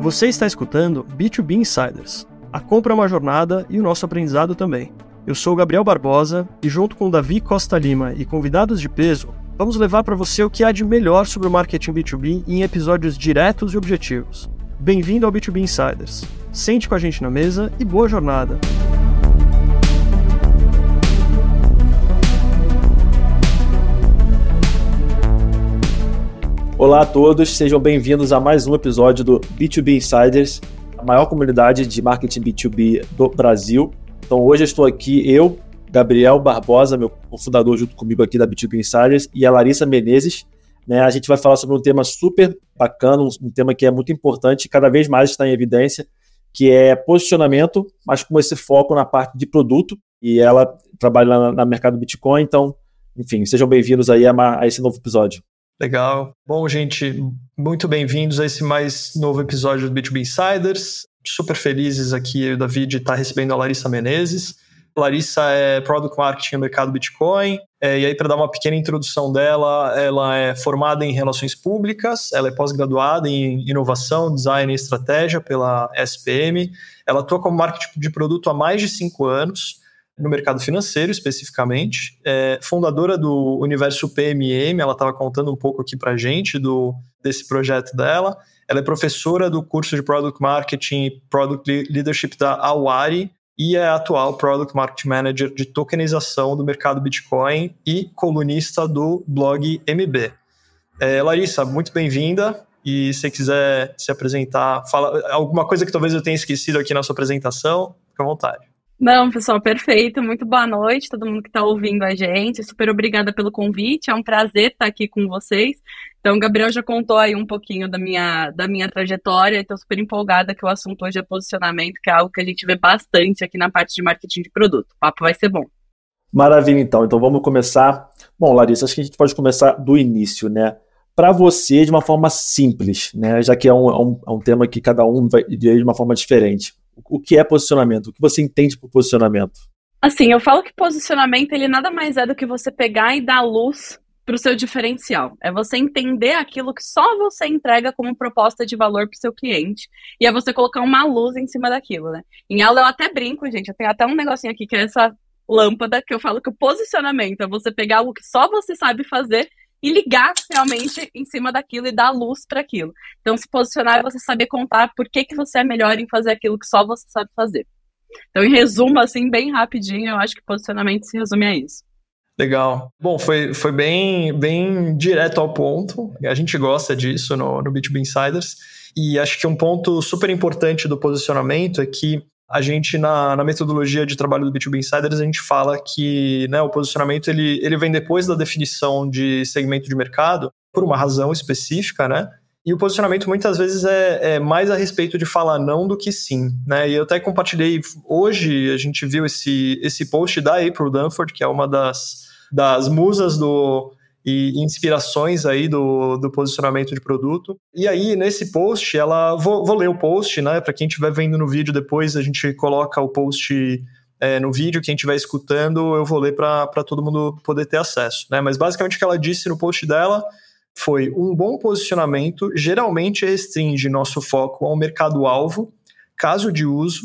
Você está escutando B2B Insiders. A compra é uma jornada e o nosso aprendizado também. Eu sou Gabriel Barbosa e, junto com Davi Costa Lima e convidados de peso, vamos levar para você o que há de melhor sobre o marketing B2B em episódios diretos e objetivos. Bem-vindo ao B2B Insiders. Sente com a gente na mesa e boa jornada! Olá a todos, sejam bem-vindos a mais um episódio do B2B Insiders, a maior comunidade de marketing B2B do Brasil. Então hoje eu estou aqui, eu, Gabriel Barbosa, meu fundador junto comigo aqui da B2B Insiders, e a Larissa Menezes. Né, a gente vai falar sobre um tema super bacana, um tema que é muito importante e cada vez mais está em evidência, que é posicionamento, mas com esse foco na parte de produto. E ela trabalha na, mercado Bitcoin, então, enfim, sejam bem-vindos aí a, a esse novo episódio. Legal. Bom, gente, muito bem-vindos a esse mais novo episódio do B2B Insiders. Super felizes aqui, o David, estar recebendo a Larissa Menezes. Larissa é Product Marketing no mercado Bitcoin. É, e aí, para dar uma pequena introdução dela, ela é formada em Relações Públicas, ela é pós-graduada em Inovação, Design e Estratégia pela SPM. Ela atua como marketing de produto há mais de cinco anos no mercado financeiro especificamente, é fundadora do Universo PMM, ela estava contando um pouco aqui para gente do, desse projeto dela. Ela é professora do curso de Product Marketing e Product Leadership da Awari e é atual Product Marketing Manager de tokenização do mercado Bitcoin e colunista do blog MB. É, Larissa, muito bem-vinda. E se quiser se apresentar, fala alguma coisa que talvez eu tenha esquecido aqui na sua apresentação, fica à vontade. Não, pessoal, perfeito. Muito boa noite, todo mundo que está ouvindo a gente. Super obrigada pelo convite. É um prazer estar aqui com vocês. Então, o Gabriel já contou aí um pouquinho da minha, da minha trajetória. Estou super empolgada que o assunto hoje é posicionamento, que é algo que a gente vê bastante aqui na parte de marketing de produto. O papo vai ser bom. Maravilha, então. Então, vamos começar. Bom, Larissa, acho que a gente pode começar do início, né? Para você, de uma forma simples, né? Já que é um, é um, é um tema que cada um vai de uma forma diferente o que é posicionamento? O que você entende por posicionamento? Assim, eu falo que posicionamento ele nada mais é do que você pegar e dar luz para o seu diferencial. É você entender aquilo que só você entrega como proposta de valor para o seu cliente. E é você colocar uma luz em cima daquilo, né? Em aula eu até brinco, gente. Eu tenho até um negocinho aqui que é essa lâmpada que eu falo que o posicionamento é você pegar algo que só você sabe fazer e ligar realmente em cima daquilo e dar luz para aquilo. Então, se posicionar é você saber contar por que, que você é melhor em fazer aquilo que só você sabe fazer. Então, em resumo, assim, bem rapidinho, eu acho que posicionamento se resume a isso. Legal. Bom, foi, foi bem, bem direto ao ponto. A gente gosta disso no, no B2B Insiders. E acho que um ponto super importante do posicionamento é que a gente, na, na, metodologia de trabalho do B2B Insiders, a gente fala que né, o posicionamento ele, ele vem depois da definição de segmento de mercado, por uma razão específica, né? E o posicionamento muitas vezes é, é, mais a respeito de falar não do que sim, né? E eu até compartilhei hoje, a gente viu esse, esse post da April Dunford, que é uma das, das musas do, e inspirações aí do, do posicionamento de produto. E aí, nesse post, ela. Vou, vou ler o post, né? Para quem estiver vendo no vídeo depois, a gente coloca o post é, no vídeo. Quem estiver escutando, eu vou ler para todo mundo poder ter acesso. Né? Mas basicamente o que ela disse no post dela foi: um bom posicionamento geralmente restringe nosso foco ao mercado-alvo, caso de uso,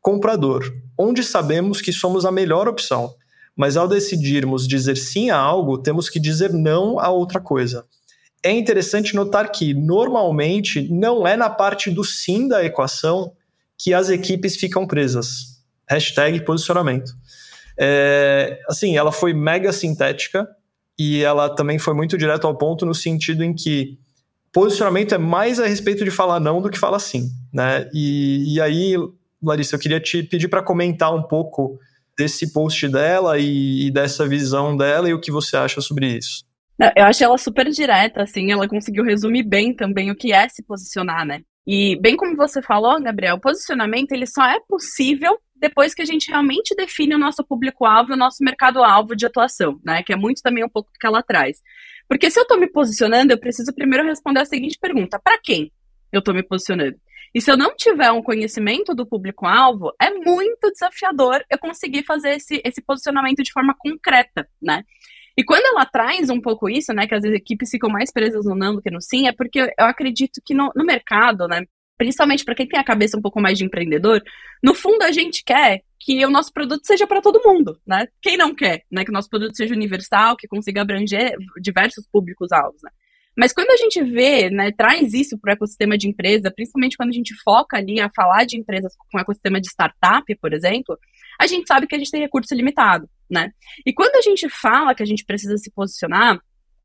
comprador, onde sabemos que somos a melhor opção mas ao decidirmos dizer sim a algo, temos que dizer não a outra coisa. É interessante notar que, normalmente, não é na parte do sim da equação que as equipes ficam presas. Hashtag posicionamento. É, assim, ela foi mega sintética e ela também foi muito direto ao ponto no sentido em que posicionamento é mais a respeito de falar não do que falar sim, né? E, e aí, Larissa, eu queria te pedir para comentar um pouco desse post dela e, e, dessa visão dela e o que você acha sobre isso. Eu achei ela super direta, assim, ela conseguiu resumir bem também o que é se posicionar, né? E bem como você falou, Gabriel, o posicionamento ele só é possível depois que a gente realmente define o nosso público-alvo, o nosso mercado-alvo de atuação, né? Que é muito também um pouco do que ela traz. Porque se eu estou me posicionando, eu preciso primeiro responder a seguinte pergunta: para quem eu estou me posicionando? E se eu não tiver um conhecimento do público-alvo, é muito desafiador eu conseguir fazer esse, esse posicionamento de forma concreta, né? E quando ela traz um pouco isso, né, que as equipes ficam mais presas no não do que no sim, é porque eu acredito que no, no mercado, né, principalmente para quem tem a cabeça um pouco mais de empreendedor, no fundo a gente quer que o nosso produto seja para todo mundo, né? Quem não quer, né? Que o nosso produto seja universal, que consiga abranger diversos públicos-alvos, né? Mas quando a gente vê, né, traz isso para o ecossistema de empresa, principalmente quando a gente foca ali a falar de empresas com ecossistema de startup, por exemplo, a gente sabe que a gente tem recurso limitado, né? E quando a gente fala que a gente precisa se posicionar,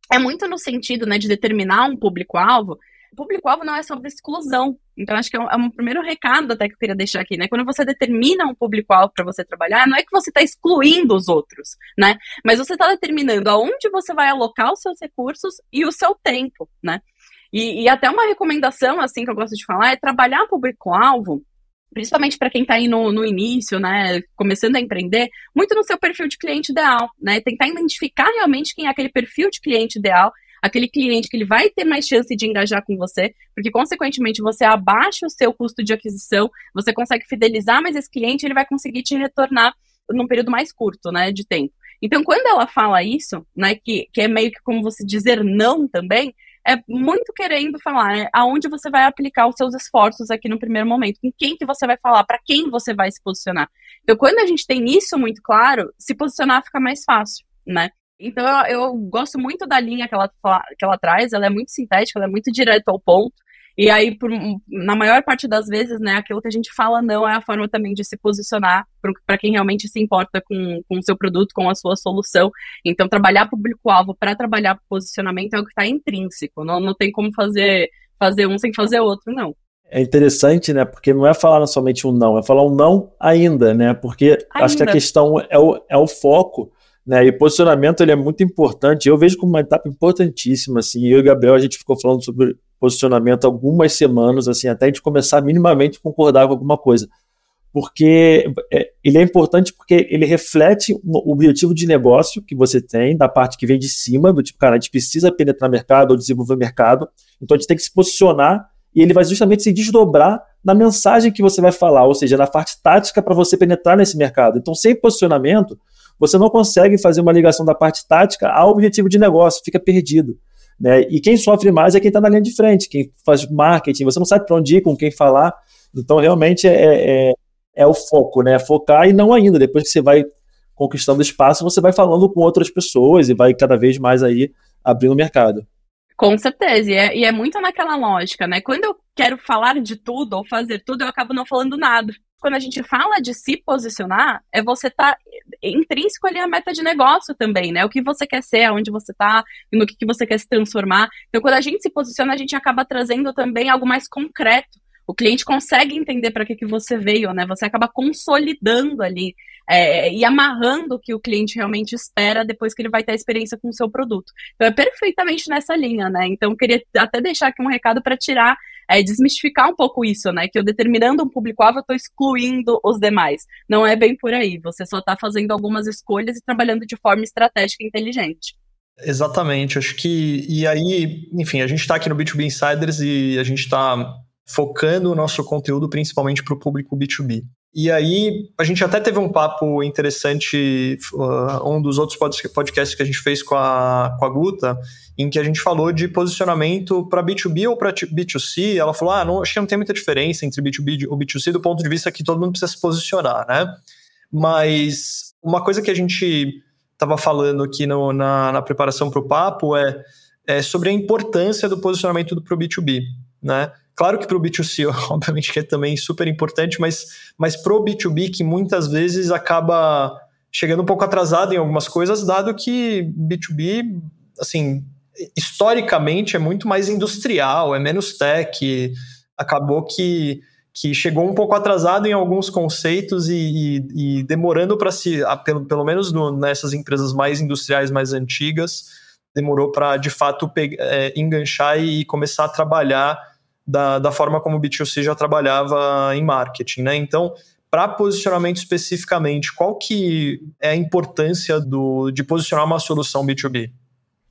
é muito no sentido, né, de determinar um público-alvo público-alvo não é sobre exclusão. Então, acho que é um, é um, primeiro recado até que eu queria deixar aqui, né? Quando você determina um público-alvo para você trabalhar, não é que você está excluindo os outros, né? Mas você está determinando aonde você vai alocar os seus recursos e o seu tempo, né? E, e até uma recomendação, assim, que eu gosto de falar, é trabalhar público-alvo principalmente para quem está aí no, no, início, né, começando a empreender, muito no seu perfil de cliente ideal, né, tentar identificar realmente quem é aquele perfil de cliente ideal aquele cliente que ele vai ter mais chance de engajar com você, porque consequentemente você abaixa o seu custo de aquisição, você consegue fidelizar mais esse cliente, ele vai conseguir te retornar num período mais curto, né, de tempo. Então, quando ela fala isso, né, que, que é meio que como você dizer não também, é muito querendo falar né, aonde você vai aplicar os seus esforços aqui no primeiro momento, com quem que você vai falar, para quem você vai se posicionar. Então, quando a gente tem isso muito claro, se posicionar fica mais fácil, né? Então eu, eu, gosto muito da linha que ela, que ela traz, ela é muito sintética, ela é muito direto ao ponto. E aí, por, na maior parte das vezes, né, aquilo que a gente fala não é a forma também de se posicionar para quem realmente se importa com, com o seu produto, com a sua solução. Então, trabalhar público-alvo para trabalhar posicionamento é o que está intrínseco. Não, não tem como fazer, fazer um sem fazer outro, não. É interessante, né? Porque não é falar somente um não, é falar um não ainda, né? Porque ainda. acho que a questão é o, é o foco né? E posicionamento ele é muito importante. Eu vejo como uma etapa importantíssima. Assim. Eu e o Gabriel a gente ficou falando sobre posicionamento algumas semanas, assim, até a gente começar minimamente a concordar com alguma coisa. Porque é, ele é importante porque ele reflete o objetivo de negócio que você tem, da parte que vem de cima, do tipo, cara, a gente precisa penetrar mercado ou desenvolver mercado, então a gente tem que se posicionar e ele vai justamente se desdobrar na mensagem que você vai falar, ou seja, na parte tática para você penetrar nesse mercado. Então, sem posicionamento, você não consegue fazer uma ligação da parte tática ao objetivo de negócio, fica perdido. Né? E quem sofre mais é quem está na linha de frente, quem faz marketing, você não sabe para onde ir, com quem falar. Então, realmente, é, é, é o foco, né? Focar e não ainda. Depois que você vai conquistando espaço, você vai falando com outras pessoas e vai cada vez mais aí abrindo o mercado. Com certeza, e é, e é muito naquela lógica, né? Quando eu quero falar de tudo ou fazer tudo, eu acabo não falando nada quando a gente fala de se posicionar, é você estar tá intrínseco ali a meta de negócio também, né? O que você quer ser, aonde você está, no que, que você quer se transformar. Então, quando a gente se posiciona, a gente acaba trazendo também algo mais concreto. O cliente consegue entender para que, que você veio, né? Você acaba consolidando ali é, e amarrando o que o cliente realmente espera depois que ele vai ter a experiência com o seu produto. Então é perfeitamente nessa linha, né? Então queria até deixar aqui um recado para tirar é desmistificar um pouco isso, né? Que eu determinando um público-alvo, eu estou excluindo os demais. Não é bem por aí. Você só está fazendo algumas escolhas e trabalhando de forma estratégica e inteligente. Exatamente. Acho que. E aí, enfim, a gente está aqui no B2B Insiders e a gente está focando o nosso conteúdo principalmente para o público B2B. E aí, a gente até teve um papo interessante, uh, um dos outros podcasts que a gente fez com a, com a Guta, em que a gente falou de posicionamento para B2B ou para B2C. Ela falou: ah, não, acho que não tem muita diferença entre B2B e B2C do ponto de vista que todo mundo precisa se posicionar, né? Mas uma coisa que a gente estava falando aqui no, na, na preparação para o papo é, é sobre a importância do posicionamento para o B2B, né? Claro que para o B2C, obviamente, que é também super importante, mas, mas para o B2B, que muitas vezes acaba chegando um pouco atrasado em algumas coisas, dado que B2B, assim, historicamente é muito mais industrial, é menos tech, acabou que, que chegou um pouco atrasado em alguns conceitos e, e, e demorando para se, pelo, pelo menos no, nessas empresas mais industriais, mais antigas, demorou para de fato é, enganchar e começar a trabalhar da, da forma como o B2C já trabalhava em marketing, né? Então, para posicionamento especificamente, qual que é a importância do, de posicionar uma solução B2B?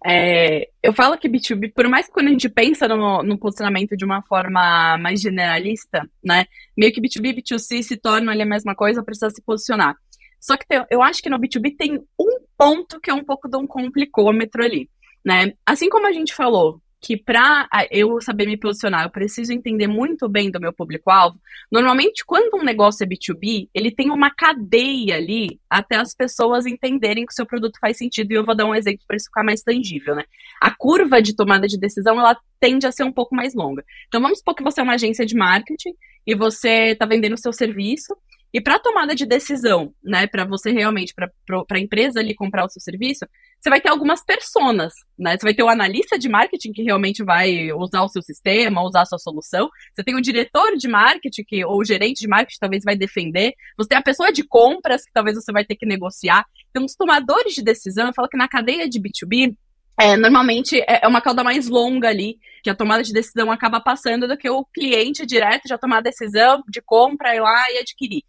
É, eu falo que B2B, por mais que quando a gente pensa no, no, posicionamento de uma forma mais generalista, né, meio que B2B e B2C se tornam ali a mesma coisa, precisa se posicionar. Só que tem, eu acho que no B2B tem um ponto que é um pouco de um complicômetro ali, né? Assim como a gente falou que para eu saber me posicionar, eu preciso entender muito bem do meu público-alvo. Normalmente, quando um negócio é B2B, ele tem uma cadeia ali até as pessoas entenderem que o seu produto faz sentido. E eu vou dar um exemplo para isso ficar mais tangível, né? A curva de tomada de decisão, ela tende a ser um pouco mais longa. Então, vamos supor que você é uma agência de marketing e você está vendendo o seu serviço e para tomada de decisão, né, para você realmente, para a empresa ali comprar o seu serviço, você vai ter algumas personas, né? Você vai ter o analista de marketing que realmente vai usar o seu sistema, usar a sua solução. Você tem o diretor de marketing que, ou o gerente de marketing talvez vai defender. Você tem a pessoa de compras que talvez você vai ter que negociar. Então, os tomadores de decisão, eu falo que na cadeia de B2B, é, normalmente é, é uma cauda mais longa ali, que a tomada de decisão acaba passando do que o cliente direto já tomar a decisão de compra ir lá e adquirir.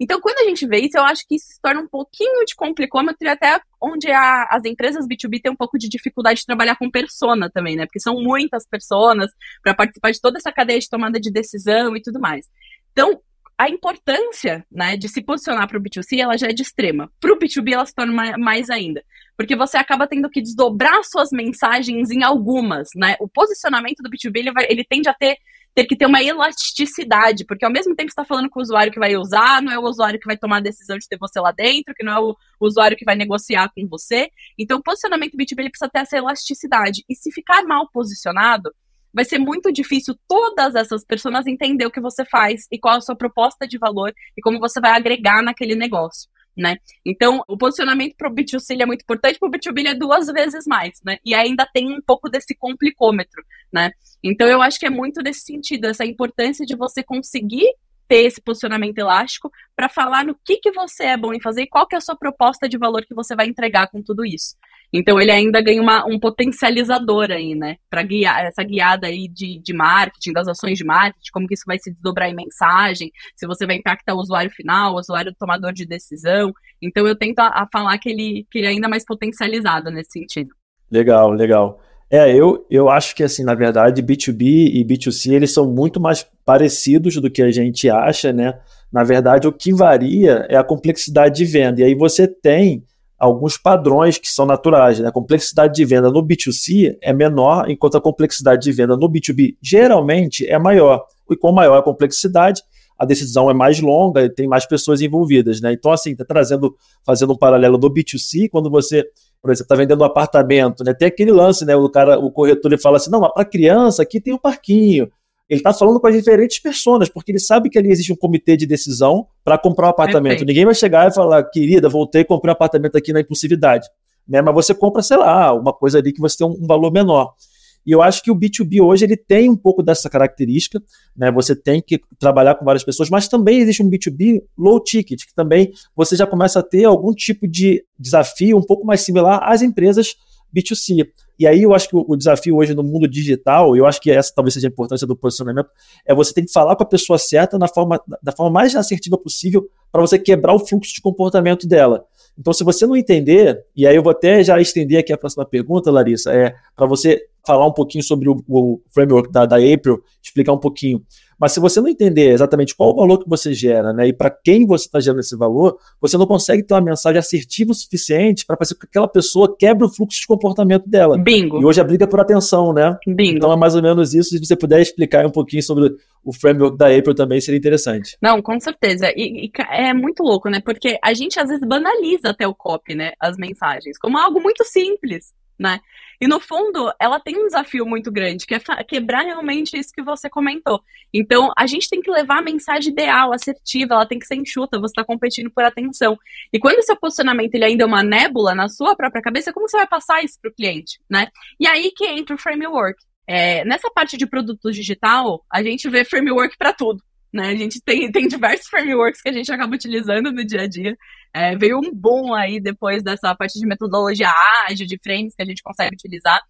Então, quando a gente vê isso, eu acho que isso se torna um pouquinho de complicômetro e até onde a, as empresas B2B têm um pouco de dificuldade de trabalhar com persona também, né? Porque são muitas pessoas para participar de toda essa cadeia de tomada de decisão e tudo mais. Então, a importância né, de se posicionar para o B2C ela já é de extrema. Para o B2B ela se torna mais ainda. Porque você acaba tendo que desdobrar suas mensagens em algumas. Né? O posicionamento do B2B ele, vai, ele tende a ter ter que ter uma elasticidade, porque ao mesmo tempo está falando com o usuário que vai usar, não é o usuário que vai tomar a decisão de ter você lá dentro, que não é o usuário que vai negociar com você. Então, o posicionamento B2B ele precisa ter essa elasticidade. E se ficar mal posicionado, vai ser muito difícil todas essas pessoas entender o que você faz e qual a sua proposta de valor e como você vai agregar naquele negócio né? Então, o posicionamento para o B2C é muito importante, para o B2B é duas vezes mais, né? E ainda tem um pouco desse complicômetro, né? Então, eu acho que é muito desse sentido, essa importância de você conseguir ter esse posicionamento elástico para falar no que, que você é bom em fazer e qual que é a sua proposta de valor que você vai entregar com tudo isso. Então ele ainda ganha uma, um potencializador aí, né? Para guiar essa guiada aí de, de marketing, das ações de marketing, como que isso vai se desdobrar em mensagem, se você vai impactar o usuário final, o usuário tomador de decisão. Então eu tento a, a falar que ele, que ele é ainda mais potencializado nesse sentido. Legal, legal. É, eu, eu acho que, assim, na verdade, B2B e B2C, eles são muito mais parecidos do que a gente acha, né? Na verdade, o que varia é a complexidade de venda. E aí você tem alguns padrões que são naturais. Né? A complexidade de venda no B2C é menor, enquanto a complexidade de venda no B2B geralmente é maior. E com maior a complexidade, a decisão é mais longa e tem mais pessoas envolvidas. Né? Então, assim, está trazendo, fazendo um paralelo do B2C, quando você, por exemplo, está vendendo um apartamento, né? tem aquele lance, né? o cara, o corretor ele fala assim, não, mas para criança aqui tem um parquinho, ele está falando com as diferentes pessoas, porque ele sabe que ali existe um comitê de decisão para comprar um apartamento. Perfeito. Ninguém vai chegar e falar, querida, voltei e comprei um apartamento aqui na impulsividade. Né? Mas você compra, sei lá, uma coisa ali que você tem um, valor menor. E eu acho que o B2B hoje ele tem um pouco dessa característica, né? Você tem que trabalhar com várias pessoas, mas também existe um B2B low ticket, que também você já começa a ter algum tipo de desafio um pouco mais similar às empresas B2C. E aí eu acho que o, desafio hoje no mundo digital, eu acho que essa talvez seja a importância do posicionamento, é você ter que falar com a pessoa certa na forma, da forma mais assertiva possível para você quebrar o fluxo de comportamento dela. Então, se você não entender, e aí eu vou até já estender aqui a próxima pergunta, Larissa, é para você falar um pouquinho sobre o, o framework da, da April, explicar um pouquinho mas se você não entender exatamente qual o valor que você gera, né, e para quem você está gerando esse valor, você não consegue ter uma mensagem assertiva o suficiente para fazer com que aquela pessoa quebre o fluxo de comportamento dela. Bingo. E hoje a briga é por atenção, né? Bingo. Então é mais ou menos isso. Se você puder explicar um pouquinho sobre o framework da April também seria interessante. Não, com certeza. E, e, é muito louco, né? Porque a gente às vezes banaliza até o copy, né? As mensagens, como algo muito simples, né? E no fundo, ela tem um desafio muito grande, que é quebrar realmente isso que você comentou. Então, a gente tem que levar a mensagem ideal, assertiva, ela tem que ser enxuta, você está competindo por atenção. E quando seu posicionamento ele ainda é uma nébula na sua própria cabeça, como você vai passar isso para o cliente, né? E aí que entra o framework. É, nessa parte de produto digital, a gente vê framework para tudo. Né? A gente tem, tem diversos frameworks que a gente acaba utilizando no dia a dia. É, veio um boom aí depois dessa parte de metodologia ágil, de frames que a gente consegue utilizar.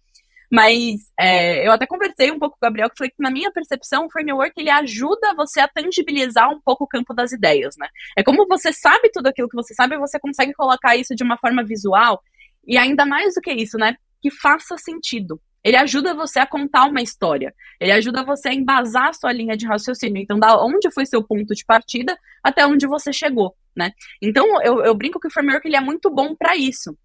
Mas é, eu até conversei um pouco com o Gabriel, que foi que, na minha percepção, o framework ele ajuda você a tangibilizar um pouco o campo das ideias, né? É como você sabe tudo aquilo que você sabe, você consegue colocar isso de uma forma visual, e ainda mais do que isso, né? Que faça sentido. Ele ajuda você a contar uma história. Ele ajuda você a embasar a sua linha de raciocínio. Então, da onde foi seu ponto de partida até onde você chegou, né? Então, eu, eu brinco que o framework ele é muito bom para isso,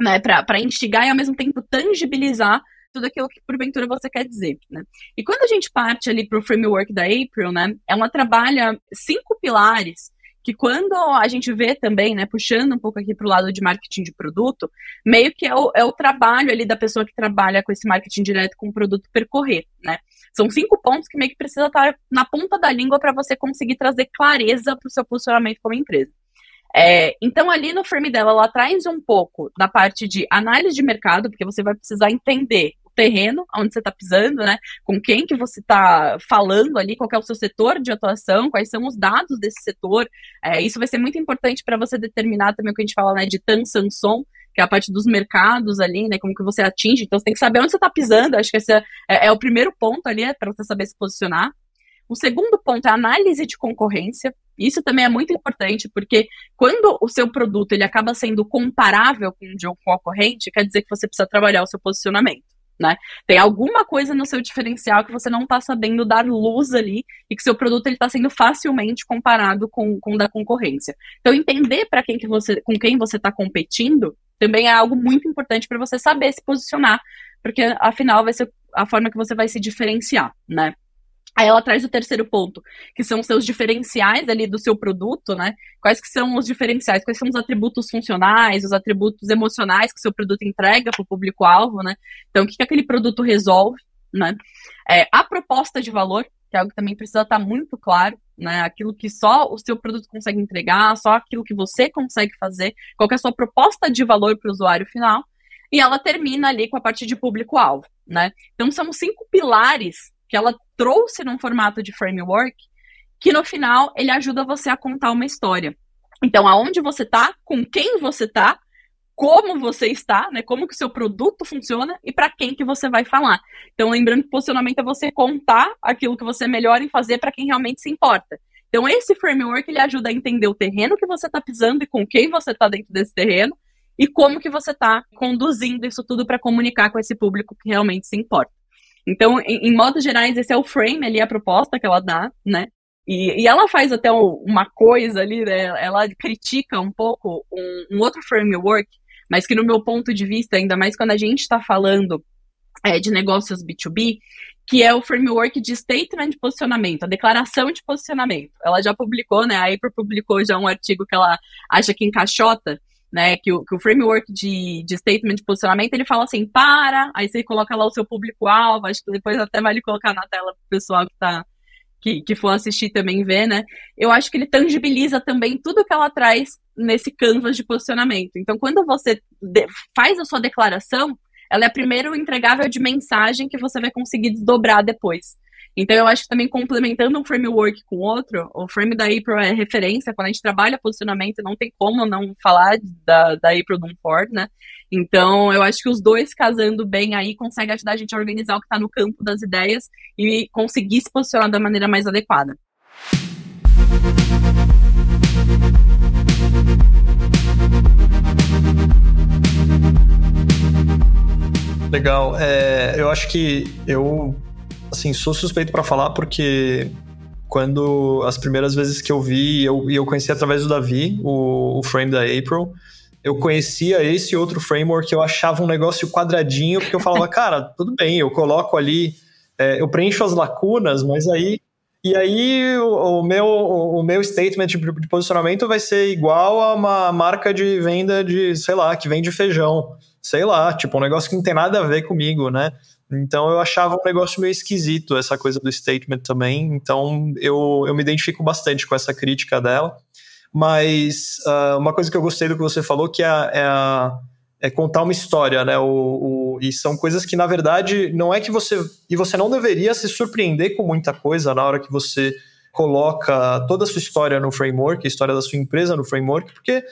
né? Para instigar e ao mesmo tempo tangibilizar tudo aquilo que porventura você quer dizer, né? E quando a gente parte ali para o framework da April, né, ela trabalha cinco pilares que quando a gente vê também, né, puxando um pouco aqui para o lado de marketing de produto, meio que é o, é o trabalho ali da pessoa que trabalha com esse marketing direto com o produto percorrer, né? São cinco pontos que meio que precisa estar na ponta da língua para você conseguir trazer clareza para o seu posicionamento como empresa. É, então, ali no frame dela, ela traz um pouco da parte de análise de mercado, porque você vai precisar entender terreno, onde você está pisando, né? Com quem que você está falando ali, qual é o seu setor de atuação, quais são os dados desse setor. É, isso vai ser muito importante para você determinar também o que a gente fala, né, de tan sanson, que é a parte dos mercados ali, né? Como que você atinge. Então, você tem que saber onde você está pisando. Acho que esse é, é, é o primeiro ponto ali, é para você saber se posicionar. O segundo ponto é a análise de concorrência. Isso também é muito importante, porque quando o seu produto ele acaba sendo comparável com o de um concorrente, quer dizer que você precisa trabalhar o seu posicionamento. Né? Tem alguma coisa no seu diferencial que você não está sabendo dar luz ali e que seu produto está sendo facilmente comparado com, com o da concorrência. Então, entender para quem que você, com quem você está competindo também é algo muito importante para você saber se posicionar, porque afinal vai ser a forma que você vai se diferenciar, né? Aí ela traz o terceiro ponto, que são os seus diferenciais ali do seu produto, né? Quais que são os diferenciais, quais são os atributos funcionais, os atributos emocionais que o seu produto entrega para o público-alvo, né? Então, o que, que aquele produto resolve, né? É, a proposta de valor, que é algo que também precisa estar muito claro, né? Aquilo que só o seu produto consegue entregar, só aquilo que você consegue fazer, qual é a sua proposta de valor para o usuário final. E ela termina ali com a parte de público-alvo, né? Então, são cinco pilares que ela trouxe num formato de framework, que no final ele ajuda você a contar uma história. Então, aonde você está, com quem você está, como você está, né? Como que o seu produto funciona e para quem que você vai falar. Então, lembrando que posicionamento é você contar aquilo que você é melhor em fazer para quem realmente se importa. Então, esse framework ele ajuda a entender o terreno que você está pisando e com quem você está dentro desse terreno e como que você está conduzindo isso tudo para comunicar com esse público que realmente se importa. Então, em, em modos gerais, esse é o frame ali, a proposta que ela dá, né? E, e ela faz até uma coisa ali, né? Ela critica um pouco um, um, outro framework, mas que no meu ponto de vista, ainda mais quando a gente está falando é, de negócios B2B, que é o framework de statement de posicionamento, a declaração de posicionamento. Ela já publicou, né? A April publicou já um artigo que ela acha que encaixota, né, que o, que o framework de, de statement de posicionamento, ele fala assim, para, aí você coloca lá o seu público-alvo, acho que depois até vale colocar na tela para o pessoal que tá, que, que for assistir também ver, né, eu acho que ele tangibiliza também tudo que ela traz nesse canvas de posicionamento. Então, quando você faz a sua declaração, ela é primeiro entregável de mensagem que você vai conseguir desdobrar depois. Então, eu acho que também complementando um framework com outro, o frame da April é referência, quando a gente trabalha posicionamento, não tem como não falar da, da April do Ford, né? Então, eu acho que os dois casando bem aí consegue ajudar a gente a organizar o que está no campo das ideias e conseguir se posicionar da maneira mais adequada. Legal. É, eu acho que eu assim, sou suspeito para falar porque quando as primeiras vezes que eu vi, eu, eu conheci através do Davi, o, o frame da April, eu conhecia esse outro framework, eu achava um negócio quadradinho, porque eu falava, cara, tudo bem, eu coloco ali, é, eu preencho as lacunas, mas aí. E aí o, o meu, o meu statement de, de, posicionamento vai ser igual a uma marca de venda de, sei lá, que vende feijão. Sei lá, tipo, um negócio que não tem nada a ver comigo, né? Então eu achava um negócio meio esquisito essa coisa do statement também. Então eu, eu me identifico bastante com essa crítica dela. Mas uh, uma coisa que eu gostei do que você falou que é, é, é contar uma história, né? O, o, e são coisas que, na verdade, não é que você. E você não deveria se surpreender com muita coisa na hora que você coloca toda a sua história no framework, a história da sua empresa no framework, porque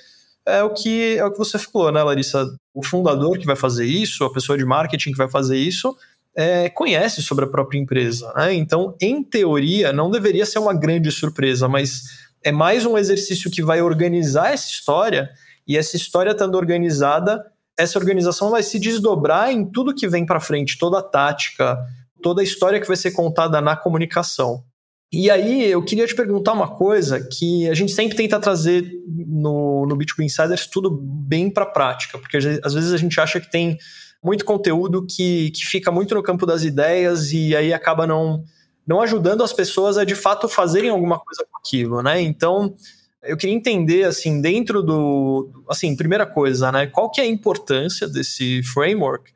é o que é o que você falou, né, Larissa? O fundador que vai fazer isso, a pessoa de marketing que vai fazer isso, é, conhece sobre a própria empresa. Né? Então, em teoria, não deveria ser uma grande surpresa, mas é mais um exercício que vai organizar essa história, e essa história estando organizada, essa organização vai se desdobrar em tudo que vem para frente, toda a tática, toda a história que vai ser contada na comunicação. E aí, eu queria te perguntar uma coisa que a gente sempre tenta trazer no, no B2B Insiders tudo bem para a prática, porque às vezes a gente acha que tem muito conteúdo que, que fica muito no campo das ideias e aí acaba não, não ajudando as pessoas a de fato fazerem alguma coisa com aquilo, né? Então, eu queria entender, assim, dentro do. Assim, primeira coisa, né? Qual que é a importância desse framework?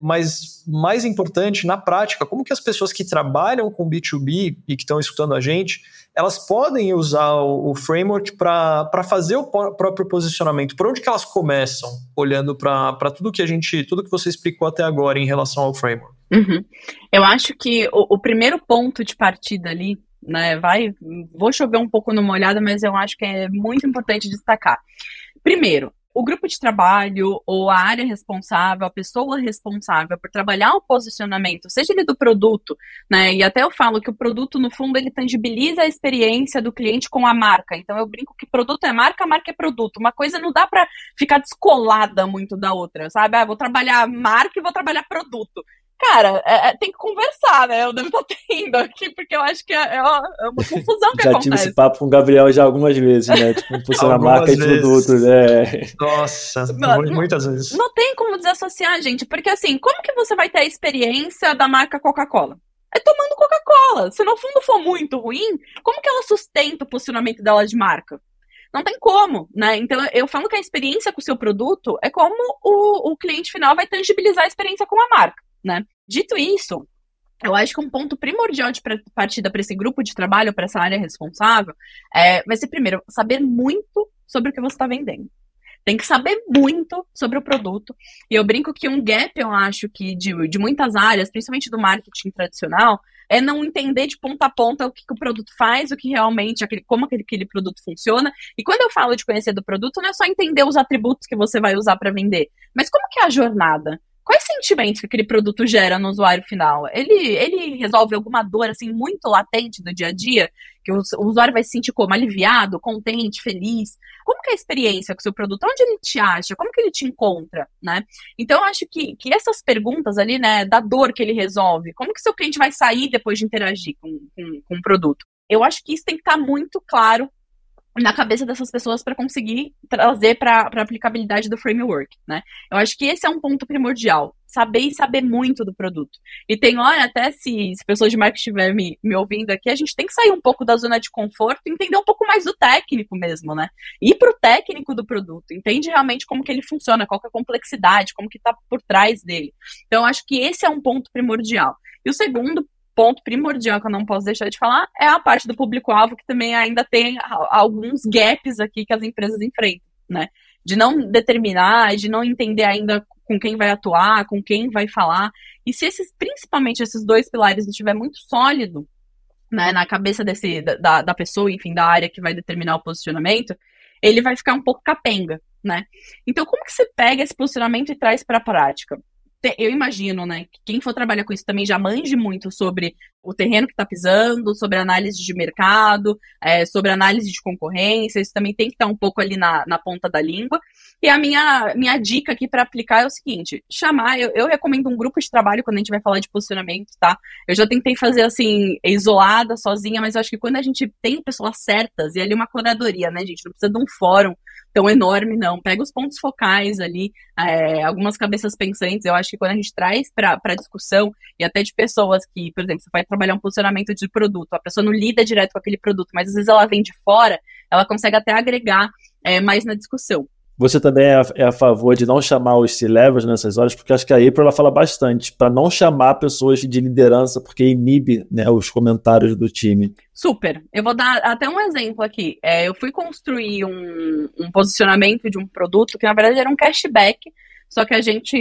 Mas, mais importante, na prática, como que as pessoas que trabalham com B2B e que estão escutando a gente, elas podem usar o, framework para fazer o próprio posicionamento? Por onde que elas começam, olhando para tudo que a gente, tudo que você explicou até agora em relação ao framework? Uhum. Eu acho que o, o primeiro ponto de partida ali né? Vai, vou chover um pouco numa olhada, mas eu acho que é muito importante destacar. Primeiro, o grupo de trabalho ou a área responsável, a pessoa responsável por trabalhar o posicionamento, seja ele do produto, né? E até eu falo que o produto, no fundo, ele tangibiliza a experiência do cliente com a marca. Então eu brinco que produto é marca, marca é produto. Uma coisa não dá para ficar descolada muito da outra, sabe? Ah, vou trabalhar marca e vou trabalhar produto cara, é, é, tem que conversar, né? Eu devo estar tendo aqui, porque eu acho que é, é uma, é uma confusão que já acontece. Já tive esse papo com o Gabriel já algumas vezes, né? Tipo, funciona marca vezes. e produto, né? Nossa, muitas vezes. Não tem como desassociar, gente, porque assim, como que você vai ter a experiência da marca Coca-Cola? É tomando Coca-Cola. Se no fundo for muito ruim, como que ela sustenta o posicionamento dela de marca? Não tem como, né? Então eu falo que a experiência com o seu produto é como o, o cliente final vai tangibilizar a experiência com a marca né? Dito isso, eu acho que um ponto primordial de partida para esse grupo de trabalho, para essa área responsável, é, vai ser, primeiro, saber muito sobre o que você está vendendo. Tem que saber muito sobre o produto. E eu brinco que um gap, eu acho que de, de muitas áreas, principalmente do marketing tradicional, é não entender de ponta a ponta o que, que o produto faz, o que realmente, aquele, como aquele, aquele produto funciona. E quando eu falo de conhecer do produto, não é só entender os atributos que você vai usar para vender, mas como que é a jornada? Quais sentimentos que aquele produto gera no usuário final? Ele, ele resolve alguma dor assim muito latente do dia a dia, que o, o, usuário vai se sentir como aliviado, contente, feliz? Como que é a experiência com o seu produto? Onde ele te acha? Como que ele te encontra, né? Então eu acho que, que essas perguntas ali, né, da dor que ele resolve, como que seu cliente vai sair depois de interagir com, com, com o produto? Eu acho que isso tem que estar muito claro na cabeça dessas pessoas para conseguir trazer para a aplicabilidade do framework, né? Eu acho que esse é um ponto primordial, saber e saber muito do produto. E tem hora, até se, se pessoas de marketing estiverem me, me ouvindo aqui, a gente tem que sair um pouco da zona de conforto entender um pouco mais do técnico mesmo, né? Ir para o técnico do produto, entende realmente como que ele funciona, qual que é a complexidade, como que está por trás dele. Então, eu acho que esse é um ponto primordial. E o segundo ponto primordial que eu não posso deixar de falar é a parte do público-alvo, que também ainda tem alguns gaps aqui que as empresas enfrentam, né? De não determinar, de não entender ainda com quem vai atuar, com quem vai falar. E se esses, principalmente esses dois pilares estiver muito sólido, né, na cabeça desse, da, da pessoa, enfim, da área que vai determinar o posicionamento, ele vai ficar um pouco capenga, né? Então, como que você pega esse posicionamento e traz para a prática? Eu imagino, né, que quem for trabalhar com isso também já manje muito sobre o terreno que está pisando, sobre análise de mercado, é, sobre análise de concorrência, isso também tem que estar um pouco ali na, na ponta da língua. E a minha, minha dica aqui para aplicar é o seguinte: chamar, eu, eu recomendo um grupo de trabalho quando a gente vai falar de posicionamento, tá? Eu já tentei fazer assim, isolada, sozinha, mas eu acho que quando a gente tem pessoas certas, e ali uma curadoria, né, gente? Não precisa de um fórum tão enorme, não. Pega os pontos focais ali, é, algumas cabeças pensantes. Eu acho que quando a gente traz para a discussão, e até de pessoas que, por exemplo, você vai trabalhar um posicionamento de produto, a pessoa não lida direto com aquele produto, mas às vezes ela vem de fora, ela consegue até agregar é, mais na discussão. Você também é a, é a, favor de não chamar os C-levels nessas horas, porque acho que a April ela fala bastante, para não chamar pessoas de liderança, porque inibe né, os comentários do time. Super. Eu vou dar até um exemplo aqui. É, eu fui construir um, um posicionamento de um produto que, na verdade, era um cashback só que a gente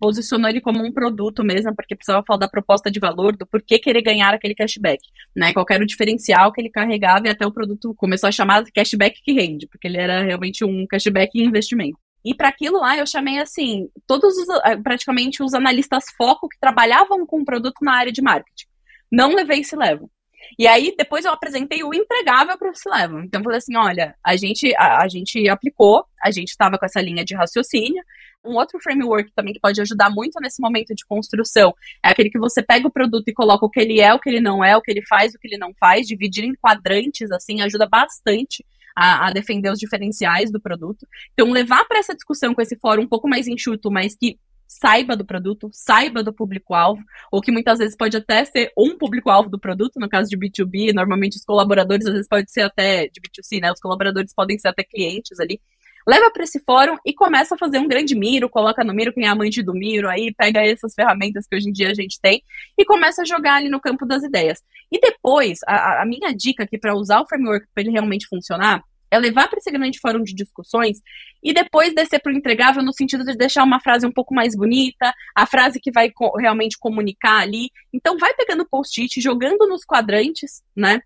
posicionou ele como um produto mesmo, porque precisava falar da proposta de valor, do porquê querer ganhar aquele cashback, né? Qual era o diferencial que ele carregava e até o produto começou a chamar de cashback que rende, porque ele era realmente um cashback em investimento. E para aquilo lá eu chamei assim, todos os, eh, praticamente os analistas foco que trabalhavam com o produto na área de marketing. Não levei esse level. E aí, depois eu apresentei o entregável para o C-Level. Então, eu falei assim: olha, a gente, a, a gente aplicou, a gente estava com essa linha de raciocínio, um outro framework também que pode ajudar muito nesse momento de construção é aquele que você pega o produto e coloca o que ele é, o que ele não é, o que ele faz, o que ele não faz, dividir em quadrantes, assim, ajuda bastante a, a defender os diferenciais do produto. Então, levar para essa discussão com esse fórum um pouco mais enxuto, mas que saiba do produto, saiba do público-alvo, ou que muitas vezes pode até ser um público-alvo do produto, no caso de B2B, normalmente os colaboradores, às vezes pode ser até de B2C, né? Os colaboradores podem ser até clientes ali. Leva para esse fórum e começa a fazer um grande miro, coloca no miro quem é amante do miro, aí pega essas ferramentas que hoje em dia a gente tem e começa a jogar ali no campo das ideias. E depois, a, a minha dica aqui para usar o framework para ele realmente funcionar é levar para esse grande fórum de discussões e depois descer para o entregável no sentido de deixar uma frase um pouco mais bonita, a frase que vai co realmente comunicar ali. Então, vai pegando post-it, jogando nos quadrantes, né?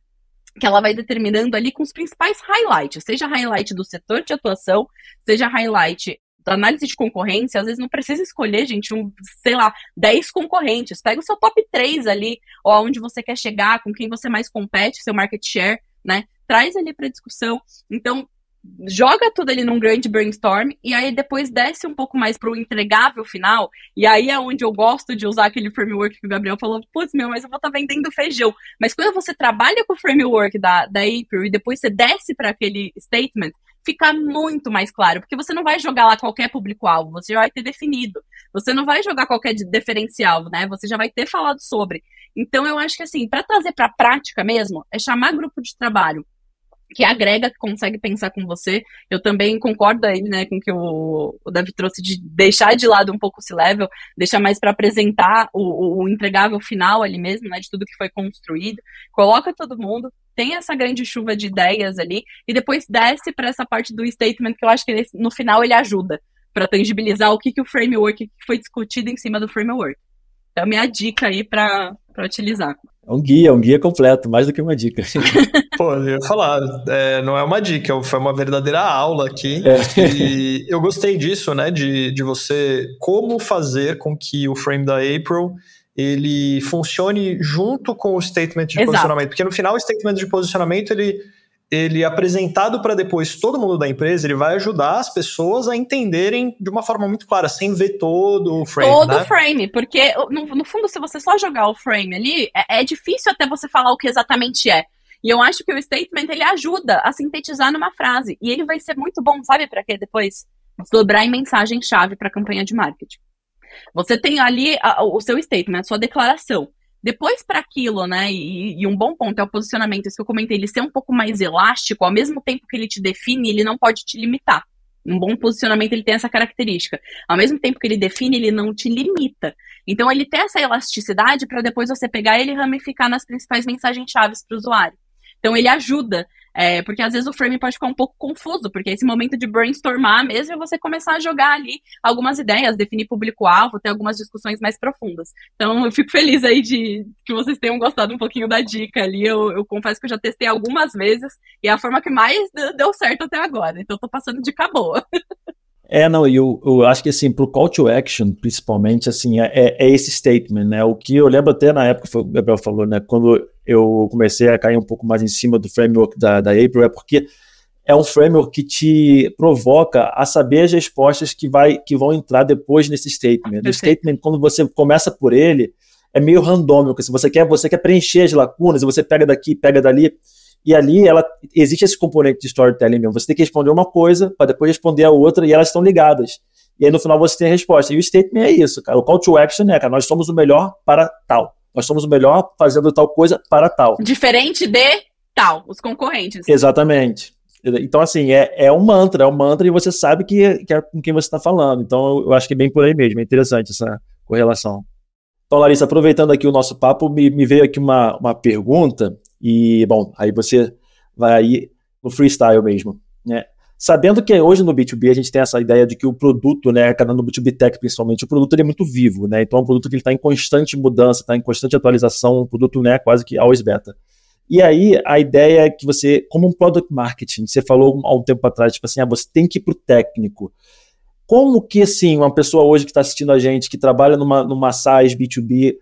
Que ela vai determinando ali com os principais highlights, seja highlight do setor de atuação, seja highlight da análise de concorrência, às vezes não precisa escolher, gente, um, sei lá, 10 concorrentes. Pega o seu top 3 ali, ou aonde você quer chegar, com quem você mais compete, seu market share, né? traz ali para discussão. Então, joga tudo ali num grande brainstorm e aí depois desce um pouco mais para o entregável final. E aí é onde eu gosto de usar aquele framework que o Gabriel falou: putz, meu, mas eu vou estar tá vendendo feijão. Mas quando você trabalha com o framework da, da April e depois você desce para aquele statement, fica muito mais claro, porque você não vai jogar lá qualquer público-alvo, você já vai ter definido. Você não vai jogar qualquer diferencial, né? Você já vai ter falado sobre. Então eu acho que assim, para trazer para a prática mesmo, é chamar grupo de trabalho que agrega, que consegue pensar com você. Eu também concordo aí, né, com que o, o Davi trouxe de deixar de lado um pouco esse level, deixar mais para apresentar o, o, entregável final ali mesmo, né, de tudo que foi construído. Coloca todo mundo, tem essa grande chuva de ideias ali e depois desce para essa parte do statement que eu acho que no final ele ajuda para tangibilizar o que, que o framework que foi discutido em cima do framework. Então, minha dica aí para utilizar. É um guia, um guia completo, mais do que uma dica. Pô, eu ia falar, é, não é uma dica, foi uma verdadeira aula aqui. É. E eu gostei disso, né? De, de você como fazer com que o frame da April ele funcione junto com o statement de Exato. posicionamento. Porque no final, o statement de posicionamento ele ele apresentado para depois todo mundo da empresa, ele vai ajudar as pessoas a entenderem de uma forma muito clara, sem ver todo o frame. Todo né? o frame, porque no, no, fundo, se você só jogar o frame ali, é, é, difícil até você falar o que exatamente é. E eu acho que o statement ele ajuda a sintetizar numa frase. E ele vai ser muito bom, sabe para quê depois? Dobrar em mensagem-chave para a campanha de marketing. Você tem ali a, o seu statement, a sua declaração. Depois, para aquilo, né? E, e, um bom ponto é o posicionamento, isso que eu comentei, ele ser um pouco mais elástico, ao mesmo tempo que ele te define, ele não pode te limitar. Um bom posicionamento ele tem essa característica. Ao mesmo tempo que ele define, ele não te limita. Então ele tem essa elasticidade para depois você pegar ele e ramificar nas principais mensagens chaves para o usuário. Então ele ajuda é, porque às vezes o frame pode ficar um pouco confuso, porque esse momento de brainstormar mesmo é você começar a jogar ali algumas ideias, definir público-alvo, ter algumas discussões mais profundas. Então eu fico feliz aí de que vocês tenham gostado um pouquinho da dica ali. Eu, eu confesso que eu já testei algumas vezes e é a forma que mais deu certo até agora. Então eu tô passando dica boa. É, não, eu, eu acho que assim, pro call to action, principalmente, assim, é, é, é esse statement, né? O que eu lembro até na época, foi, o Gabriel falou, né? Quando eu comecei a cair um pouco mais em cima do framework da, da April, é porque é um framework que te provoca a saber as respostas que, vai, que vão entrar depois nesse statement. O statement, quando você começa por ele, é meio randômico. Se você quer, você quer preencher as lacunas, você pega daqui, pega dali. E ali ela existe esse componente de storytelling mesmo. Você tem que responder uma coisa para depois responder a outra e elas estão ligadas. E aí no final você tem a resposta. E o statement é isso, cara. O call to action é, cara, nós somos o melhor para tal. Nós somos o melhor fazendo tal coisa para tal. Diferente de tal, os concorrentes. Exatamente. Então, assim, é, é um mantra, é um mantra e você sabe que, que é com quem você está falando. Então, eu acho que é bem por aí mesmo. É interessante essa correlação. Então, Larissa, aproveitando aqui o nosso papo, me, me veio aqui uma, uma pergunta e, bom, aí você vai no freestyle mesmo, né? Sabendo que hoje no B2B a gente tem essa ideia de que o produto, né, cada no B2B Tech principalmente, o produto ele é muito vivo, né? Então é um produto que está em constante mudança, está em constante atualização, um produto, né, quase que always beta. E aí a ideia é que você, como um product marketing, você falou há um tempo atrás, tipo assim, ah, você tem que ir para o técnico. Como que, assim, uma pessoa hoje que está assistindo a gente, que trabalha numa, numa SaaS B2B,